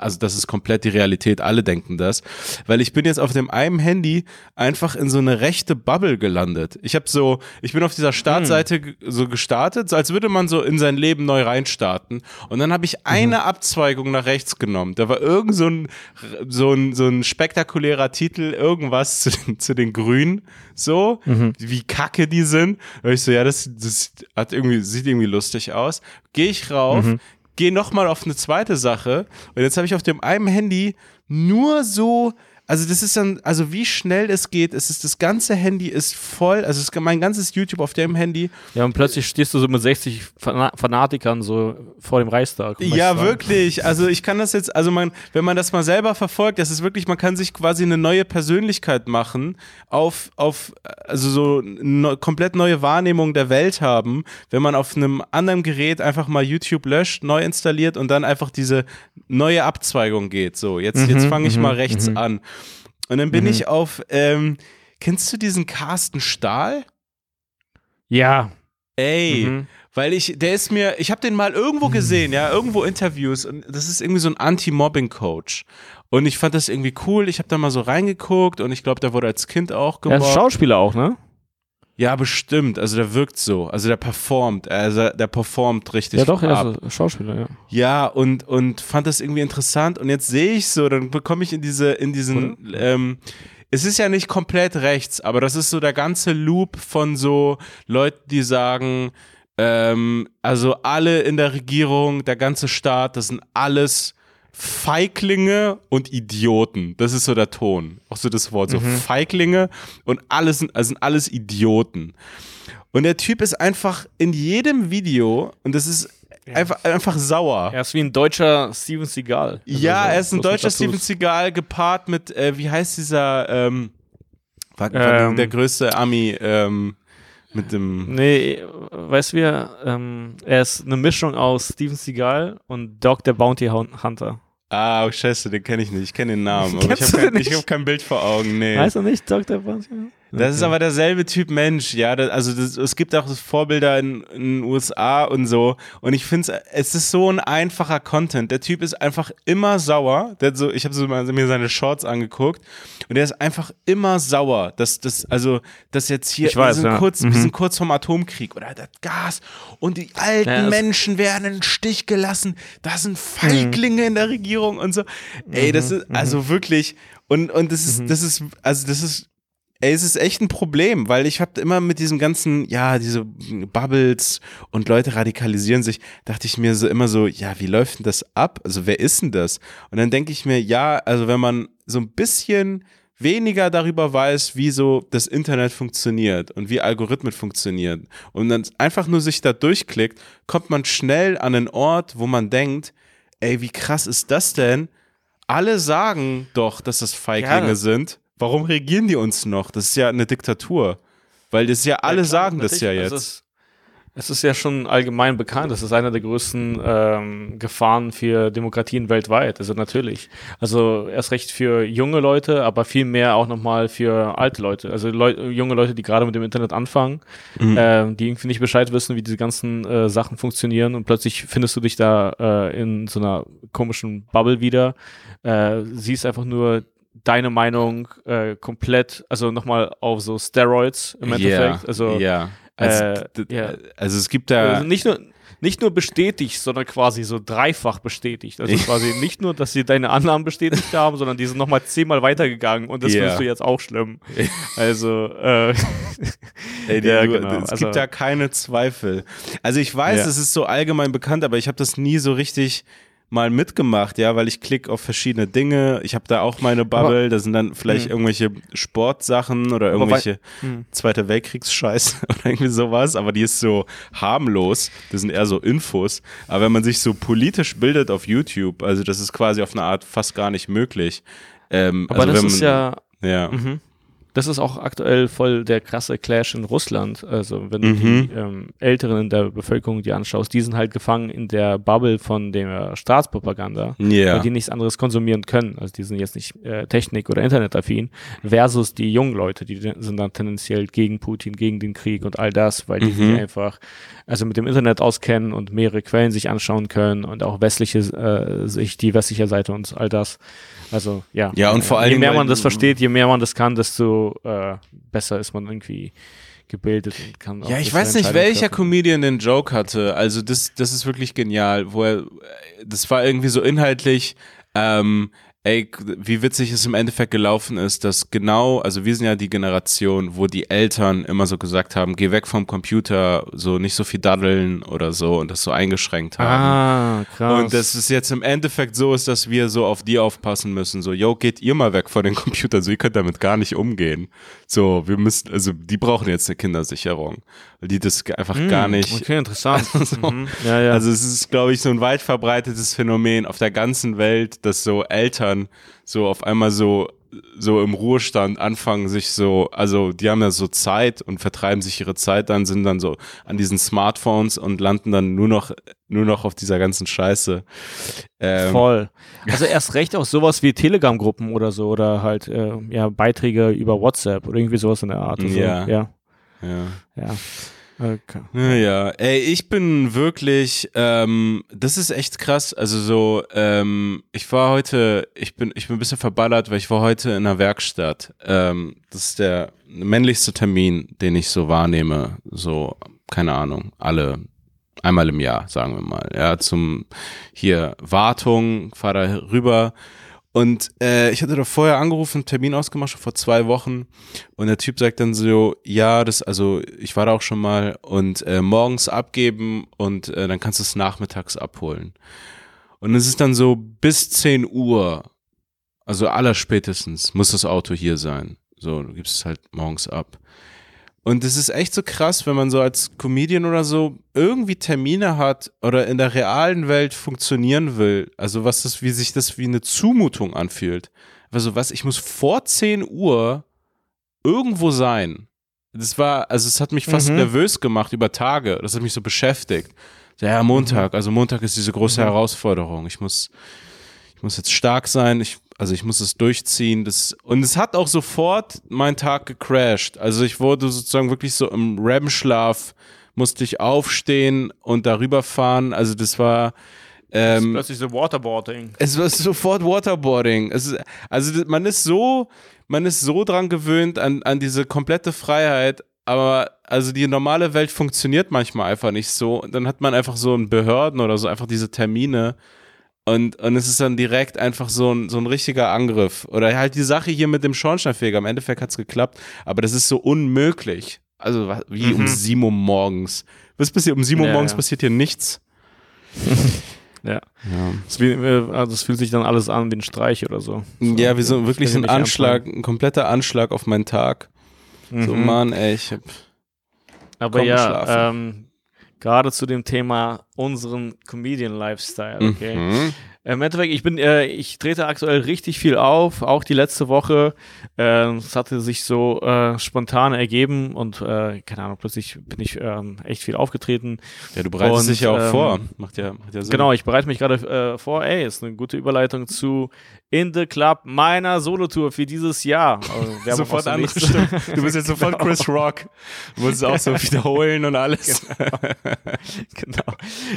also das ist komplett die Realität, alle denken das, weil ich bin jetzt auf dem einen Handy einfach in so eine rechte Bubble gelandet. Ich habe so, ich bin auf dieser Startseite ge- so gestartet, so als würde man so in sein Leben neu reinstarten und dann habe ich eine Abzweigung nach rechts genommen. Da war irgend so ein, so ein, so ein spektakulärer Titel, irgendwas zu den, zu den Grünen, so, wie kacke die sind. Da ich so, ja, das, das hat irgendwie, sieht irgendwie lustig aus. Gehe ich rauf, gehe nochmal auf eine zweite Sache. Und jetzt habe ich auf dem einen Handy nur so, also das ist dann, also wie schnell es geht, es ist das ganze Handy ist voll, also es ist mein ganzes YouTube auf dem Handy. Ja, und plötzlich stehst du so mit 60 Fana Fanatikern so vor dem Reichstag. Ja, wirklich. Also ich kann das jetzt, also man, wenn man das mal selber verfolgt, das ist wirklich, man kann sich quasi eine neue Persönlichkeit machen, auf, auf, also so eine komplett neue Wahrnehmung der Welt haben, wenn man auf einem anderen Gerät einfach mal YouTube löscht, neu installiert und dann einfach diese neue Abzweigung geht. So, jetzt, jetzt fange ich mal rechts an. Und dann bin ich auf, ähm, kennst du diesen Carsten Stahl? Ja. Ey, Mhm. weil ich, der ist mir, ich habe den mal irgendwo gesehen, ja, irgendwo Interviews und das ist irgendwie so ein Anti-Mobbing-Coach. Und ich fand das irgendwie cool. Ich habe da mal so reingeguckt und ich glaube, der wurde als Kind auch Er ist gemobbt. Schauspieler auch, ne? Ja, bestimmt. Also der wirkt so. Also der performt. Also der performt richtig. ja, doch, er ab. ist Schauspieler, ja. Ja, und, und fand das irgendwie interessant. Und jetzt sehe ich so, dann bekomme ich in diese, in diesen, ähm, es ist ja nicht komplett rechts, aber das ist so der ganze Loop von so Leuten, die sagen, ähm, also alle in der Regierung, der ganze Staat, das sind alles Feiglinge und Idioten. Das ist so der Ton. Auch so das Wort. So Feiglinge und alles sind, also sind alles Idioten. Und der Typ ist einfach in jedem Video, und das ist einfach, einfach sauer. Er ist wie ein deutscher Steven Seagal. Also Ja, er ist ein deutscher. Steven Seagal gepaart mit, äh, wie heißt dieser, ähm, Ähm. der größte Ami, ähm, mit dem, Nee, weißt du, ähm, er ist eine Mischung aus Steven Seagal und Dog der Bounty Hun- Hunter. ah, oh, scheiße, den kenne ich nicht, ich kenne den Namen, aber ich habe du kein, ich hab kein Bild vor Augen, nee. Heißt er nicht der Bounty Hunter? Das ist aber derselbe Typ Mensch, ja. Das, also das, es gibt auch Vorbilder in, in den USA und so. Und ich finde es ist so ein einfacher Content. Der Typ ist einfach immer sauer. Der so, ich habe so mir seine Shorts angeguckt und der ist einfach immer sauer. Dass das, also, dass jetzt hier, Ich weiß, wir, sind ja. kurz, wir Mhm. sind kurz vom Atomkrieg oder das Gas und die alten Ja, Menschen werden in den Stich gelassen. Da sind Mhm. Feiglinge in der Regierung und so. Ey, das ist also wirklich und und das Mhm. ist das ist also das ist Ey, es ist echt ein Problem, weil ich habe immer mit diesem ganzen, ja, diese Bubbles und Leute radikalisieren sich, dachte ich mir so immer so, ja, wie läuft denn das ab? Also wer ist denn das? Und dann denke ich mir, ja, also wenn man so ein bisschen weniger darüber weiß, wie so das Internet funktioniert und wie Algorithmen funktionieren und dann einfach nur sich da durchklickt, kommt man schnell an einen Ort, wo man denkt, ey, wie krass ist das denn? Alle sagen doch, dass das Feiglinge Ja. sind. Warum regieren die uns noch? Das ist ja eine Diktatur. Weil das ja alle Ja, klar, sagen das ja jetzt. Es ist, es ist ja schon allgemein bekannt. Das ist einer der größten ähm, Gefahren für Demokratien weltweit. Also natürlich. Also erst recht für junge Leute, aber viel mehr auch nochmal für alte Leute. Also Leu junge Leute, die gerade mit dem Internet anfangen, Mhm. ähm, die irgendwie nicht Bescheid wissen, wie diese ganzen äh, Sachen funktionieren und plötzlich findest du dich da äh, in so einer komischen Bubble wieder. Äh, siehst einfach nur deine Meinung äh, komplett, also nochmal auf so Steroids im Endeffekt. Ja, Also ja. Also, äh, ja. also es gibt da. also nicht nur nicht nur bestätigt, sondern quasi so dreifach bestätigt. Also quasi nicht nur, dass sie deine Annahmen bestätigt haben, sondern die sind nochmal zehnmal weitergegangen und das Ja. findest du jetzt auch schlimm. Also, äh, Ey, die, Ja, genau. Es Also- gibt da keine Zweifel. Also ich weiß, Ja. es ist so allgemein bekannt, aber ich habe das nie so richtig mal mitgemacht, ja, weil ich klicke auf verschiedene Dinge. Ich habe da auch meine Bubble, Aber- da sind dann vielleicht Hm. irgendwelche Sportsachen oder irgendwelche Hm. Zweite Weltkriegsscheiß oder irgendwie sowas, aber die ist so harmlos. Das sind eher so Infos. Aber wenn man sich so politisch bildet auf YouTube, also das ist quasi auf eine Art fast gar nicht möglich. Ähm, Aber also das wenn ist ja, ja. Mhm. Das ist auch aktuell voll der krasse Clash in Russland. Also wenn du Mhm. die ähm, Älteren in der Bevölkerung die anschaust, die sind halt gefangen in der Bubble von der Staatspropaganda, Ja. weil die nichts anderes konsumieren können. Also die sind jetzt nicht äh, Technik- oder Internetaffin, versus die jungen Leute, die sind dann tendenziell gegen Putin, gegen den Krieg und all das, weil die Mhm. sich einfach also mit dem Internet auskennen und mehrere Quellen sich anschauen können und auch westliche äh, sich die westliche Seite und all das. Also ja. Ja, und vor allen je mehr man das versteht, je mehr man das kann, desto äh, besser ist man irgendwie gebildet und kann auch Ja, ich weiß nicht, welcher treffen. Comedian den Joke hatte. Also das, das ist wirklich genial, wo er, das war irgendwie so inhaltlich, ähm, ey, wie witzig es im Endeffekt gelaufen ist, dass genau, also wir sind ja die Generation, wo die Eltern immer so gesagt haben, geh weg vom Computer, so nicht so viel daddeln oder so und das so eingeschränkt haben. Ah, krass. Und dass es jetzt im Endeffekt so ist, dass wir so auf die aufpassen müssen. So, yo, geht ihr mal weg von den Computern. So, ihr könnt damit gar nicht umgehen. So, wir müssen, also die brauchen jetzt eine Kindersicherung. Weil die das einfach Hm, gar nicht. Okay, interessant. So. mhm. Ja, ja. Also es ist, glaube ich, so ein weit verbreitetes Phänomen auf der ganzen Welt, dass so Eltern so auf einmal so so im Ruhestand anfangen sich so, also die haben ja so Zeit und vertreiben sich ihre Zeit dann, sind dann so an diesen Smartphones und landen dann nur noch nur noch auf dieser ganzen Scheiße. Ähm, Voll. Also erst recht auch sowas wie Telegram-Gruppen oder so oder halt äh, ja, Beiträge über WhatsApp oder irgendwie sowas in der Art. Also, Ja. Ja. Ja. Ja. Okay. Naja, ey, ich bin wirklich, ähm, das ist echt krass. Also so, ähm, ich war heute, ich bin, ich bin ein bisschen verballert, weil ich war heute in einer Werkstatt. Ähm, das ist der männlichste Termin, den ich so wahrnehme. So, keine Ahnung, alle einmal im Jahr, sagen wir mal. Ja, zum hier Wartung, fahr da rüber. Und äh, ich hatte da vorher angerufen, Termin ausgemacht, schon vor zwei Wochen. Und der Typ sagt dann so, ja, das, also ich war da auch schon mal und äh, morgens abgeben und äh, dann kannst du es nachmittags abholen. Und es ist dann so bis 10 Uhr, also allerspätestens, muss das Auto hier sein. So, du gibst es halt morgens ab. Und es ist echt so krass, wenn man so als Comedian oder so irgendwie Termine hat oder in der realen Welt funktionieren will. Also was das, wie sich das wie eine Zumutung anfühlt. Also was, ich muss vor 10 Uhr irgendwo sein. Das war, also es hat mich fast Mhm. nervös gemacht über Tage. Das hat mich so beschäftigt. Ja, Montag, also Montag ist diese große Mhm. Herausforderung. Ich muss, ich muss jetzt stark sein. Ich, also ich muss es durchziehen. Das, und es hat auch sofort meinen Tag gecrashed. Also ich wurde sozusagen wirklich so im REM-Schlaf, musste ich aufstehen und darüber fahren. Also das war, ähm, Plötzlich so Waterboarding. es war sofort Waterboarding. Es ist, also das- man ist so, man ist so dran gewöhnt an, an diese komplette Freiheit, aber also die normale Welt funktioniert manchmal einfach nicht so. Und dann hat man einfach so in Behörden oder so einfach diese Termine und, und es ist dann direkt einfach so ein, so ein richtiger Angriff. Oder halt die Sache hier mit dem Schornsteinfeger. Im Endeffekt hat es geklappt, aber das ist so unmöglich. Also wie um Mhm. 7 Uhr morgens. Was passiert? Um 7 Uhr Ja, morgens ja. passiert hier nichts. Ja. Ja. Äh, also es fühlt sich dann alles an wie ein Streich oder so. Ja, wie so ich wirklich so ein Anschlag, ein kompletter Anschlag auf meinen Tag. So, Mhm. Mann, ey, ich hab. Aber ja, ähm, gerade zu dem Thema unseren Comedian-Lifestyle, okay. Mhm. Im Endeffekt, ich bin, äh, ich trete aktuell richtig viel auf, auch die letzte Woche. Äh, Es hatte sich so äh, spontan ergeben und äh, keine Ahnung, plötzlich bin ich ähm, echt viel aufgetreten. Ja, du bereitest Und, dich ja auch ähm, vor. Macht ja, macht ja Sinn. Genau, ich bereite mich gerade äh, vor. Ey, ist eine gute Überleitung zu In the Club meiner Solotour für dieses Jahr. Also, Sofort andere Stimme. Du bist jetzt sofort Genau. Chris Rock. Du musst es auch so wiederholen und alles. genau.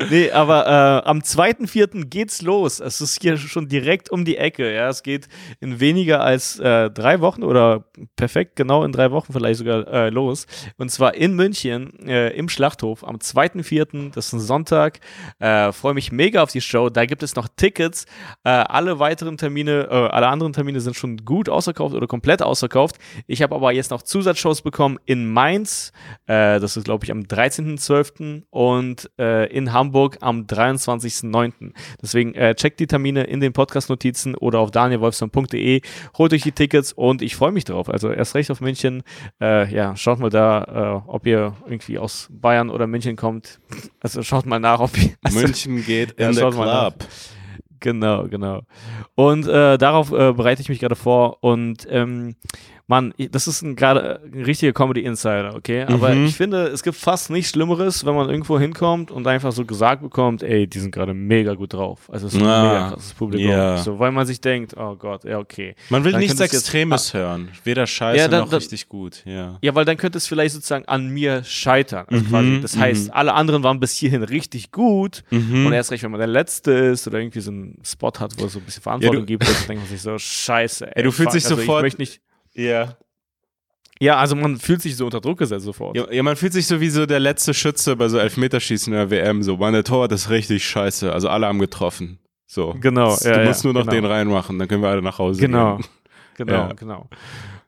Nee, aber äh, am 2.4. geht's los. Es ist hier schon direkt um die Ecke. Ja, es geht in weniger als äh, drei Wochen oder perfekt genau in drei Wochen vielleicht sogar äh, los. Und zwar in München äh, im Schlachthof am 2.4. Das ist ein Sonntag. Äh, Freue mich mega auf die Show. Da gibt es noch Tickets. Äh, alle weiteren Termine, äh, alle anderen Termine sind schon gut ausverkauft oder komplett ausverkauft. Ich habe aber jetzt noch Zusatzshows bekommen in Mainz. Das ist, glaube ich, am 13.12. und in Hamburg am 23.09. Deswegen äh, checkt die Termine in den Podcast-Notizen oder auf danielwolfson.de, holt euch die Tickets und ich freue mich drauf. Also erst recht auf München. Äh, ja, schaut mal da, äh, ob ihr irgendwie aus Bayern oder München kommt. Also schaut mal nach, ob ihr. Also, München geht Ja, in der schaut mal nach. Club. Genau, genau. Und äh, darauf äh, bereite ich mich gerade vor. Und ähm, Mann, das ist ein gerade ein richtiger Comedy Insider, okay? Aber Mhm. ich finde, es gibt fast nichts Schlimmeres, wenn man irgendwo hinkommt und einfach so gesagt bekommt, ey, die sind gerade mega gut drauf. Also es ist ein Ah, mega krasses Publikum. ja. So, weil man sich denkt, oh Gott, ja, okay. Man will Dann nichts könnte es jetzt- Extremes hören. Weder scheiße Ja, dann- noch dann- richtig gut. Ja. Ja, weil dann könnte es vielleicht sozusagen an mir scheitern. Also Mhm, quasi, das heißt, mhm. alle anderen waren bis hierhin richtig gut Mhm. und erst recht, wenn man der Letzte ist oder irgendwie so einen Spot hat, wo es so ein bisschen Verantwortung du- gibt, dann denkt man sich so, scheiße. Ey, du fühlst fuck, dich also sofort- Ich möchte nicht, Ja. ja, also man fühlt sich so unter Druck gesetzt sofort. Ja, ja, man fühlt sich so wie so der letzte Schütze bei so Elfmeterschießen in der WM. So, der Torwart ist richtig scheiße. Also alle haben getroffen. So. Genau, Du ja, musst ja, nur noch genau. den reinmachen, dann können wir alle nach Hause Genau. gehen. Genau, Ja. genau.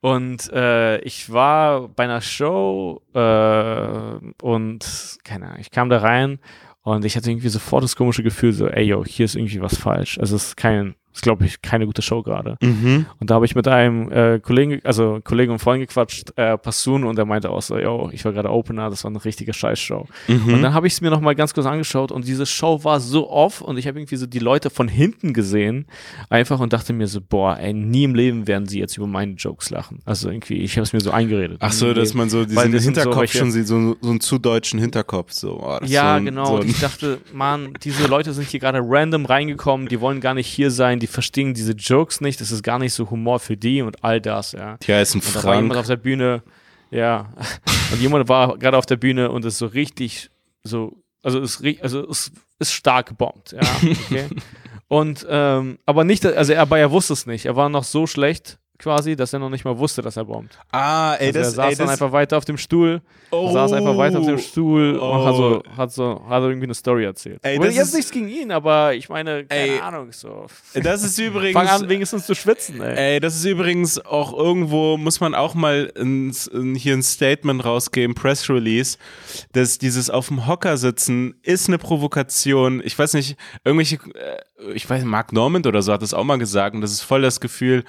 Und äh, ich war bei einer Show äh, und keine Ahnung, ich kam da rein und ich hatte irgendwie sofort das komische Gefühl, so, ey yo, hier ist irgendwie was falsch. Also es ist kein, ist glaube ich keine gute Show gerade. Mhm. Und da habe ich mit einem äh, Kollegen, also Kollegen und Freund gequatscht, äh, Passun, und der meinte auch so, yo, ich war gerade Opener, das war eine richtige Scheißshow. Mhm. Und dann habe ich es mir nochmal ganz kurz angeschaut und diese Show war so off und ich habe irgendwie so die Leute von hinten gesehen, einfach und dachte mir so, boah, ey, nie im Leben werden sie jetzt über meine Jokes lachen. Also irgendwie, ich habe es mir so eingeredet. Ach so, dass man so diesen sind so Hinterkopf welche- schon sieht, so, so einen zu deutschen Hinterkopf. So, oh, Ja, so ein, genau. So und ich dachte, Mann, diese Leute sind hier gerade random reingekommen, die wollen gar nicht hier sein, die verstehen diese Jokes nicht, das ist gar nicht so Humor für die und all das, ja. Hier ist ein Und da war jemand Frank. auf der Bühne, ja, und jemand war gerade auf der Bühne und ist so richtig, so, also ist, also ist, ist stark gebombt, ja, okay. und, ähm, aber nicht, also er, aber er wusste es nicht, er war noch so schlecht quasi, dass er noch nicht mal wusste, dass er bombt. Ah, ey, Also das, er saß ey, dann das, einfach weiter auf dem Stuhl, oh, saß einfach weiter auf dem Stuhl Oh. und hat so, hat so, hat irgendwie eine Story erzählt. Ey, das jetzt nichts gegen ihn, aber ich meine, keine Ey, Ahnung, so. Das ist übrigens. Fang an, wenigstens zu schwitzen, ey. Ey, das ist übrigens auch irgendwo, muss man auch mal ein, ein, hier ein Statement rausgeben, Press Release, dass dieses auf dem Hocker sitzen ist eine Provokation. Ich weiß nicht, irgendwelche, äh, ich weiß, Mark Normand oder so hat das auch mal gesagt und das ist voll das Gefühl,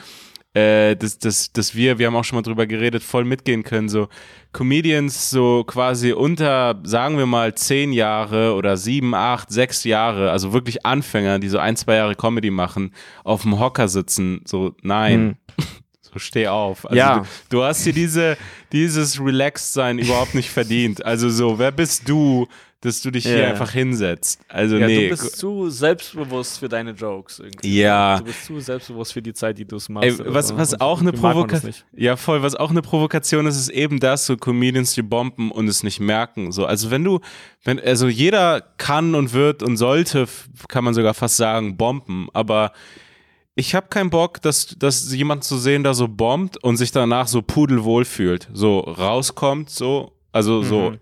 äh, dass, dass, dass wir, wir haben auch schon mal drüber geredet, voll mitgehen können. So Comedians so quasi unter, sagen wir mal, zehn Jahre oder sieben, acht, sechs Jahre, also wirklich Anfänger, die so ein, zwei Jahre Comedy machen, auf dem Hocker sitzen. So, nein. So, steh auf. Also Ja. du, du hast dir diese, dieses Relaxed-Sein überhaupt nicht verdient. Also so, wer bist du, dass du dich hier Ja. einfach hinsetzt? Also Ja, nee. du bist zu selbstbewusst für deine Jokes irgendwie. Ja. Du bist zu selbstbewusst für die Zeit, die du es machst. Ey, was, was so. Und auch eine Provokation, ja voll, was auch eine Provokation ist, ist eben das, so Comedians, die bomben und es nicht merken. So, also wenn du, wenn, also jeder kann und wird und sollte, kann man sogar fast sagen, bomben, aber ich habe keinen Bock, dass, dass jemand zu sehen, da so bombt und sich danach so pudelwohl fühlt, so rauskommt, so, also so, Mhm.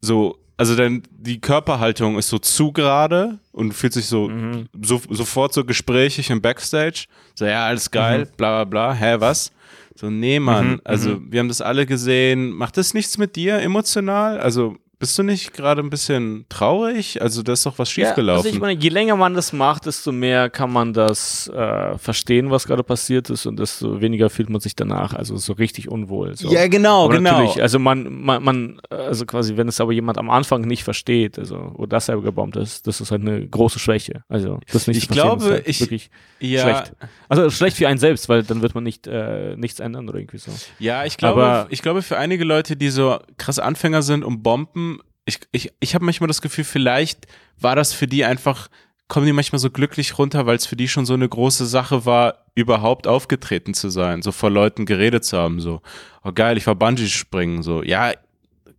so, also dann die Körperhaltung ist so zu gerade und fühlt sich so, Mhm. so sofort so gesprächig im Backstage. So, ja, alles geil, bla bla bla, hä, was? So, nee, Mann, Mhm, also wir haben das alle gesehen. Macht das nichts mit dir emotional? Also bist du nicht gerade ein bisschen traurig? Also da ist doch was Ja, schiefgelaufen. also ich meine, je länger man das macht, desto mehr kann man das äh, verstehen, was gerade passiert ist und desto weniger fühlt man sich danach, also so richtig unwohl. So. ja, genau, aber genau. natürlich, also man, man, man, also quasi, wenn es aber jemand am Anfang nicht versteht, also wo das selber gebombt ist, das ist halt eine große Schwäche. Also das nicht Ich glaube, ist halt ich- wirklich ja, schlecht. Also schlecht für einen selbst, weil dann wird man nicht äh, nichts ändern oder irgendwie so. Ja, ich glaube, Aber- ich glaube, für einige Leute, die so krass Anfänger sind und bomben, ich, ich, ich habe manchmal das Gefühl, vielleicht war das für die einfach, kommen die manchmal so glücklich runter, weil es für die schon so eine große Sache war, überhaupt aufgetreten zu sein, so vor Leuten geredet zu haben, so, oh geil, ich war Bungee-Springen, so, ja,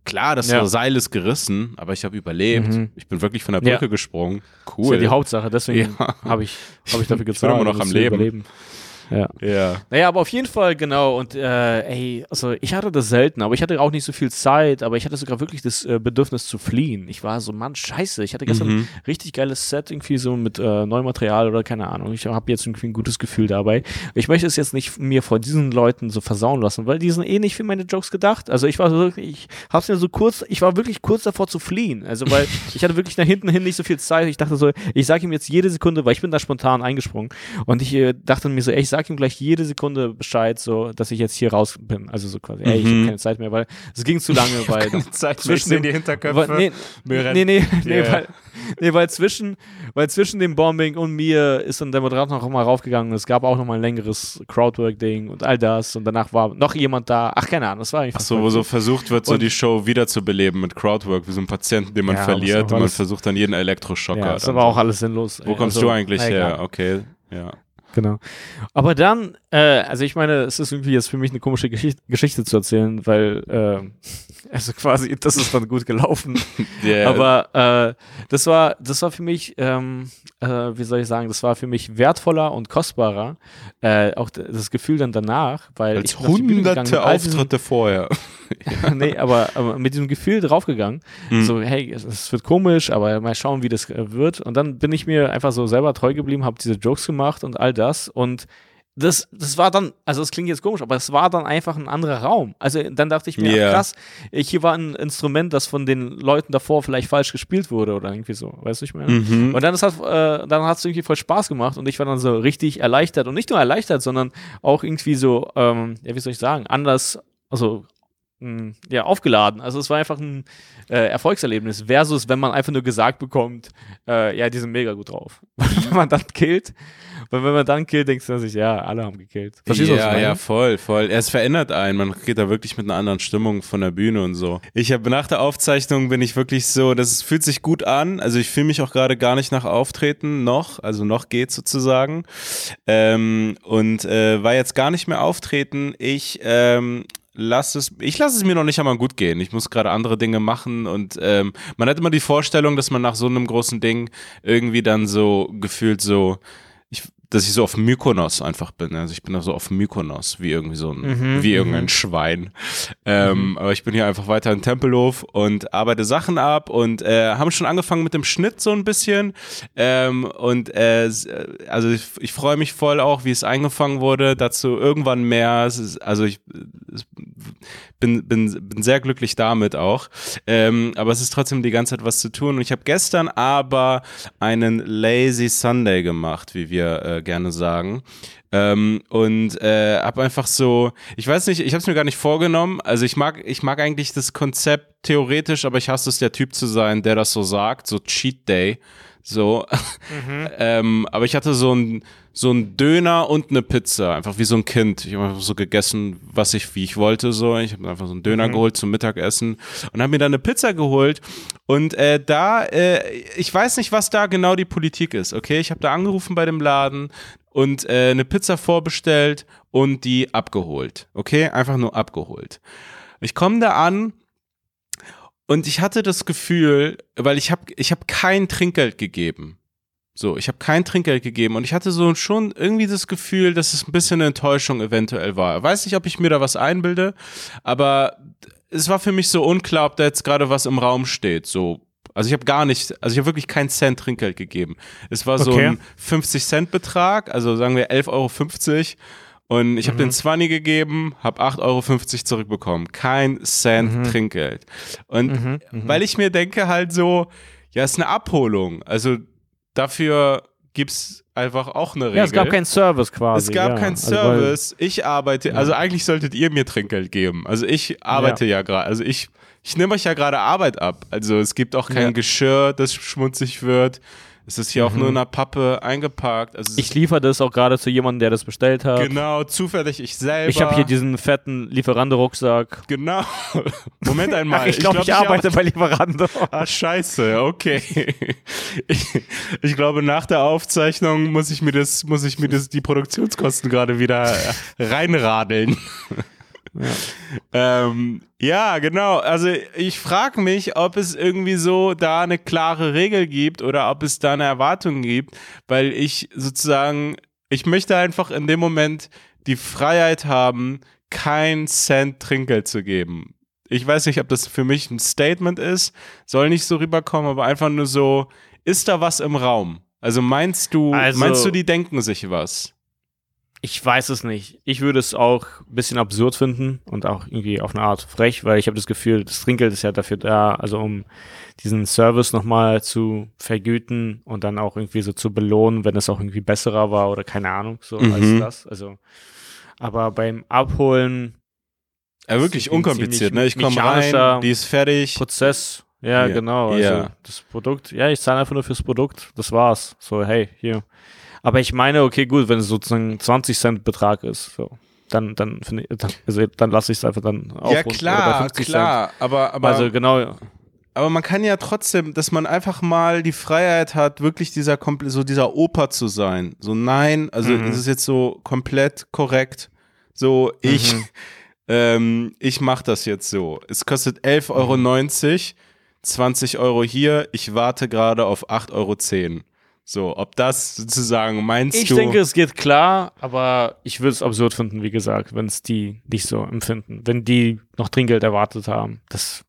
klar, das Ja. Seil ist gerissen, aber ich habe überlebt, Mhm. ich bin wirklich von der Ja. Brücke gesprungen, Das ist cool. ja die Hauptsache, deswegen Ja. habe ich, hab ich dafür bin gezahlt. immer noch am Leben. Überleben. Ja. Ja. Naja, aber auf jeden Fall, genau. Und äh, ey, also ich hatte das selten, aber ich hatte auch nicht so viel Zeit, aber ich hatte sogar wirklich das äh, Bedürfnis zu fliehen. Ich war so, Mann, scheiße. Ich hatte gestern Mhm. ein richtig geiles Set, irgendwie so mit äh, neuem Material oder keine Ahnung. Ich habe jetzt irgendwie ein gutes Gefühl dabei. Ich möchte es jetzt nicht mir vor diesen Leuten so versauen lassen, weil die sind eh nicht für meine Jokes gedacht. Also ich war so wirklich, ich hab's mir so kurz, ich war wirklich kurz davor zu fliehen. Also weil ich hatte wirklich nach hinten hin nicht so viel Zeit. Ich dachte so, ich sage ihm jetzt jede Sekunde, weil ich bin da spontan eingesprungen. Und ich äh, dachte mir so, ey, ich sag ihm gleich jede Sekunde Bescheid, so, dass ich jetzt hier raus bin. Also so quasi, ey, ich Mhm. habe keine Zeit mehr, weil es ging zu lange, weil Zeit zwischen dem, Hinterköpfe. weil, nee, nee, nee, weil, nee, weil zwischen, weil zwischen dem Bombing und mir ist dann der Moderator noch mal raufgegangen. Es gab auch noch mal ein längeres Crowdwork-Ding und all das. Und danach war noch jemand da. Ach, keine Ahnung, das war einfach. Ach so, wo so versucht wird, so die Show wiederzubeleben mit Crowdwork, wie so ein Patienten, den man verliert und man versucht dann jeden Elektroschocker. ja, das war auch alles sinnlos. Wo kommst Also, du eigentlich her? Okay, ja. Genau. Aber dann, äh, also ich meine, es ist irgendwie jetzt für mich eine komische Geschichte, Geschichte zu erzählen, weil, äh, also quasi, das ist dann gut gelaufen. Yeah. Aber äh, das war, das war für mich, ähm, äh, wie soll ich sagen, das war für mich wertvoller und kostbarer. Äh, auch das Gefühl dann danach, weil Als ich hunderte Auftritte vorher. nee, aber, aber mit diesem Gefühl draufgegangen. Mhm. So, hey, es, es wird komisch, aber mal schauen, wie das äh, wird. Und dann bin ich mir einfach so selber treu geblieben, habe diese Jokes gemacht und all das. Und das, das war dann, also es klingt jetzt komisch, aber es war dann einfach ein anderer Raum. Also dann dachte ich mir, Ja. ach, krass, ich, hier war ein Instrument, das von den Leuten davor vielleicht falsch gespielt wurde oder irgendwie so, weißt du, ich meine. Mhm. Und dann, ist halt, äh, dann hat es irgendwie voll Spaß gemacht und ich war dann so richtig erleichtert und nicht nur erleichtert, sondern auch irgendwie so, ähm, ja, wie soll ich sagen, anders, also mh, ja, aufgeladen. Also es war einfach ein äh, Erfolgserlebnis versus, wenn man einfach nur gesagt bekommt, äh, ja, die sind mega gut drauf. wenn man dann killt, weil wenn man dann killt, denkst du sich, ja, alle haben gekillt. Verstehst du, was ich ja, meine? ja, voll, voll. Es verändert einen. Man geht da wirklich mit einer anderen Stimmung von der Bühne und so. Ich habe nach der Aufzeichnung bin ich wirklich so, das fühlt sich gut an. Also ich fühle mich auch gerade gar nicht nach Auftreten noch, also noch geht sozusagen. Ähm, und äh, war jetzt gar nicht mehr auftreten. Ich ähm, lass es, ich lasse es mir noch nicht einmal gut gehen. Ich muss gerade andere Dinge machen und ähm, man hat immer die Vorstellung, dass man nach so einem großen Ding irgendwie dann so gefühlt so, dass ich so auf Mykonos einfach bin. Also ich bin da so auf Mykonos, wie irgendwie so ein, Mhm, wie irgendein Schwein. Ähm, Aber ich bin hier einfach weiter in Tempelhof und arbeite Sachen ab und äh, haben schon angefangen mit dem Schnitt so ein bisschen. Ähm, und äh, äh, also ich, ich freue mich voll auch, wie es eingefangen wurde. Dazu irgendwann mehr. Ist, also ich bin, bin, bin sehr glücklich damit auch. Ähm, aber es ist trotzdem die ganze Zeit was zu tun. Und ich habe gestern aber einen Lazy Sunday gemacht, wie wir äh, gerne sagen. Ähm, und äh, habe einfach so, ich weiß nicht, ich habe es mir gar nicht vorgenommen. Also ich mag, ich mag eigentlich das Konzept theoretisch, aber ich hasse es, der Typ zu sein, der das so sagt, so Cheat Day. So, ähm, aber ich hatte so ein so ein Döner und eine Pizza, einfach wie so ein Kind. Ich habe einfach so gegessen, was ich wie ich wollte so. Ich habe einfach so einen Döner geholt zum Mittagessen und habe mir dann eine Pizza geholt und äh, da äh, ich weiß nicht, was da genau die Politik ist. Okay, ich habe da angerufen bei dem Laden und äh, eine Pizza vorbestellt und die abgeholt. Okay, einfach nur abgeholt. Ich komme da an und ich hatte das Gefühl, weil ich habe ich habe kein Trinkgeld gegeben. So, ich habe kein Trinkgeld gegeben und ich hatte so schon irgendwie das Gefühl, dass es ein bisschen eine Enttäuschung eventuell war. Weiß nicht, ob ich mir da was einbilde, aber es war für mich so unklar, ob da jetzt gerade was im Raum steht. So, also ich habe gar nicht, also ich habe wirklich keinen Cent Trinkgeld gegeben. Es war so Okay. ein 50 Cent Betrag, also sagen wir 11,50 Euro. Und ich habe den 20 gegeben, habe 8,50 Euro zurückbekommen. Kein Cent Trinkgeld. Und Mhm, mhm. weil ich mir denke halt so, ja, ist eine Abholung. Also dafür gibt's einfach auch eine Regel. Ja, es gab keinen Service quasi. Es gab ja. keinen Also, Service. ich arbeite, also eigentlich solltet ihr mir Trinkgeld geben. Also ich arbeite ja, gerade, also ich, ich nehme euch ja gerade Arbeit ab. Also es gibt auch kein Ja. Geschirr, das schmutzig wird. Es ist hier auch nur in einer Pappe eingepackt. Also Mhm. Ich liefere das auch gerade zu jemandem, der das bestellt hat. genau, zufällig ich selber. Ich habe hier diesen fetten Lieferando-Rucksack. Genau. Moment einmal. Ach, ich glaube, ich, arbeite bei Lieferando. Ah, scheiße, okay. Ich, ich glaube, nach der Aufzeichnung muss ich mir das, muss ich mir das, die Produktionskosten gerade wieder reinradeln. Ja. Ähm, ja, genau. Also ich frage mich, ob es irgendwie so da eine klare Regel gibt oder ob es da eine Erwartung gibt, weil ich sozusagen Ich möchte einfach in dem Moment die Freiheit haben, kein Cent Trinkgeld zu geben. Ich weiß nicht, ob das für mich ein Statement ist, soll nicht so rüberkommen, aber einfach nur so, ist da was im Raum? Also meinst du, Also- meinst du, die denken sich was? Ich weiß es nicht. Ich würde es auch ein bisschen absurd finden und auch irgendwie auf eine Art frech, weil ich habe das Gefühl, das Trinkgeld ist ja dafür da, also um diesen Service nochmal zu vergüten und dann auch irgendwie so zu belohnen, wenn es auch irgendwie besserer war oder keine Ahnung, so Mhm. als das. Also, aber beim Abholen Ja, wirklich unkompliziert, ne? Ich komme rein, die ist fertig. Prozess, ja, Ja. genau. Also Ja. das Produkt, ja, ich zahle einfach nur fürs Produkt, das war's. So, hey, hier. Aber ich meine, okay, gut, wenn es sozusagen 20 Cent Betrag ist, so, dann, dann finde ich, dann, also dann lasse ich es einfach dann Ja. Oder bei klar, 50 klar. Aber, Cent. aber, Also genau, aber man kann ja trotzdem, dass man einfach mal die Freiheit hat, wirklich dieser so dieser Opa zu sein. So nein, also Mhm. es ist jetzt so komplett korrekt. So ich, Mhm. ähm, ich mache das jetzt so. Es kostet 11,90 Euro, 20 Euro hier. Ich warte gerade auf 8,10 Euro. So, ob das sozusagen meinst ich du? denke, es geht klar, aber ich würde es absurd finden, wie gesagt, wenn es die nicht so empfinden. Wenn die noch Trinkgeld erwartet haben. Das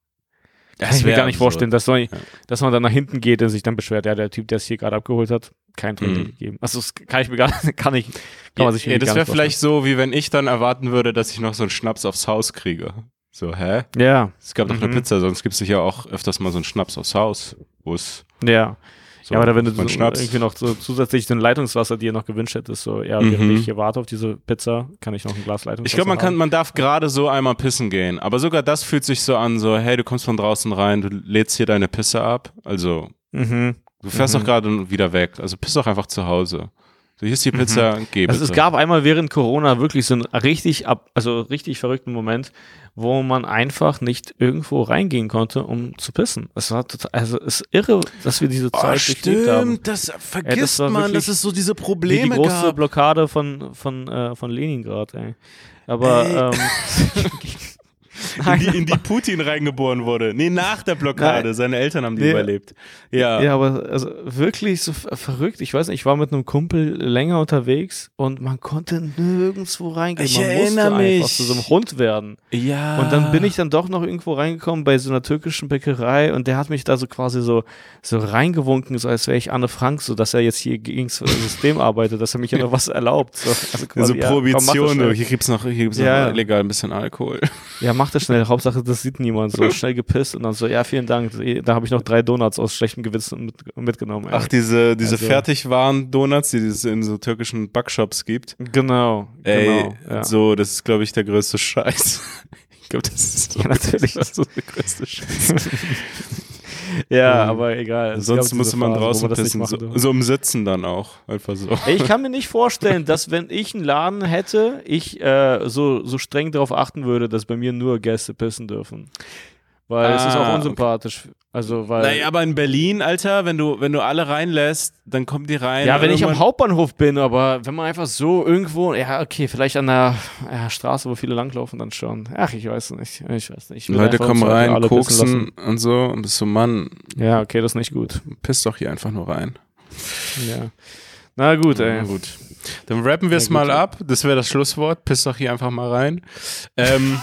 Das kann ich mir gar nicht absurd. vorstellen, dass, so, Ja. dass man dann nach hinten geht und sich dann beschwert, ja, der Typ, der es hier gerade abgeholt hat, kein Trinkgeld Mhm. gegeben. Also das kann ich mir gar kann ich, kann man sich ja, das wäre vielleicht so, wie wenn ich dann erwarten würde, dass ich noch so einen Schnaps aufs Haus kriege. So, hä? Ja, Es gab doch eine Mhm. Pizza, sonst gibt es sicher auch öfters mal so einen Schnaps aufs Haus. Wo es ja. so, ja, oder wenn du man so Schnaps. irgendwie noch so zusätzlich so ein Leitungswasser dir noch gewünscht hättest, so, ja, während Mhm. ich hier warte auf diese Pizza, kann ich noch ein Glas Leitungswasser Ich glaube, man kann, haben. man darf gerade so einmal pissen gehen. Aber sogar das fühlt sich so an, so, hey, du kommst von draußen rein, du lädst hier deine Pisse ab. Also, Mhm. du fährst Mhm. doch gerade wieder weg. Also piss doch einfach zu Hause. Ist die Pizza, geh bitte. Also es gab einmal während Corona wirklich so einen richtig ab, also richtig verrückten Moment, wo man einfach nicht irgendwo reingehen konnte, um zu pissen. Es war total, also es ist irre, dass wir diese oh, Zeit durchlebt haben. das vergisst das war man, dass es so diese Wie die Probleme große gab. Blockade von, von, äh, von Leningrad, ey. Aber Ey. ähm, in, die, in die Putin reingeboren wurde. Nee, nach der Blockade. Nein. Seine Eltern haben die Nee. überlebt. Ja. Ja, aber also wirklich so ver- verrückt. Ich weiß nicht, ich war mit einem Kumpel länger unterwegs und man konnte nirgendwo reingehen. Ich man erinnere musste einfach mich. zu so einem Hund werden. ja. Und dann bin ich dann doch noch irgendwo reingekommen bei so einer türkischen Bäckerei und der hat mich da so quasi so, so reingewunken, so als wäre ich Anne Frank, so dass er jetzt hier gegen das System arbeitet, dass er mich ja noch was erlaubt. So, also So quasi, ja, komm, das Prohibition, du. schnell. Hier gibt's noch, hier gibt's Ja. noch illegal ein bisschen Alkohol. Ja, mach das schnell. Hauptsache, das sieht niemand. So schnell gepisst und dann so, ja, vielen Dank. Da habe ich noch drei Donuts aus schlechtem Gewissen mit, mitgenommen. ey. Ach, diese, diese Also- Fertigwaren-Donuts, die es in so türkischen Backshops gibt. genau, Ey, genau. Ja. so, das ist, glaube ich, der größte Scheiß. Ich glaube, das ist so, Ja, natürlich. Das ist so der größte Scheiß. ja, Mhm. aber egal. Sonst diese man draußen pissen. So, so im Sitzen dann auch. Einfach so. Ich kann mir nicht vorstellen, dass wenn ich einen Laden hätte, ich äh, so, so streng darauf achten würde, dass bei mir nur Gäste pissen dürfen. Weil es ist Ah, auch unsympathisch. Also, weil. Naja, aber in Berlin, Alter, wenn du, wenn du alle reinlässt, dann kommen die rein. ja, wenn ich am Hauptbahnhof bin, aber wenn man einfach so irgendwo, ja, okay, vielleicht an der ja, Straße, wo viele langlaufen, dann schon. Ach, ich weiß nicht. Ich weiß nicht. Ich Leute kommen uns rein, koksen und so und bist so, Mann. Ja, okay, das ist nicht gut. piss doch hier einfach nur rein. Ja. Na gut, ey. Na gut. Dann rappen wir es mal ab. Das wäre das Schlusswort. Piss doch hier einfach mal rein. ähm,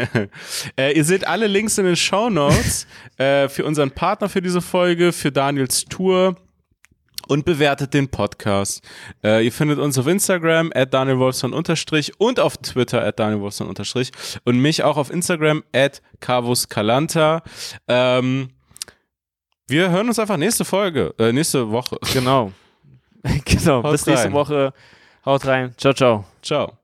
äh, ihr seht alle Links in den Show Notes äh, für unseren Partner für diese Folge, für Daniels Tour. Und bewertet den Podcast. Äh, ihr findet uns auf Instagram at danielwolfson unterstrich und auf Twitter at danielwolfson unterstrich und mich auch auf Instagram at cavuscalanta. Ähm, wir hören uns einfach nächste Folge, äh, nächste Woche. Genau. genau. Haut Bis nächste rein. Woche. Haut rein. Ciao, ciao. Ciao.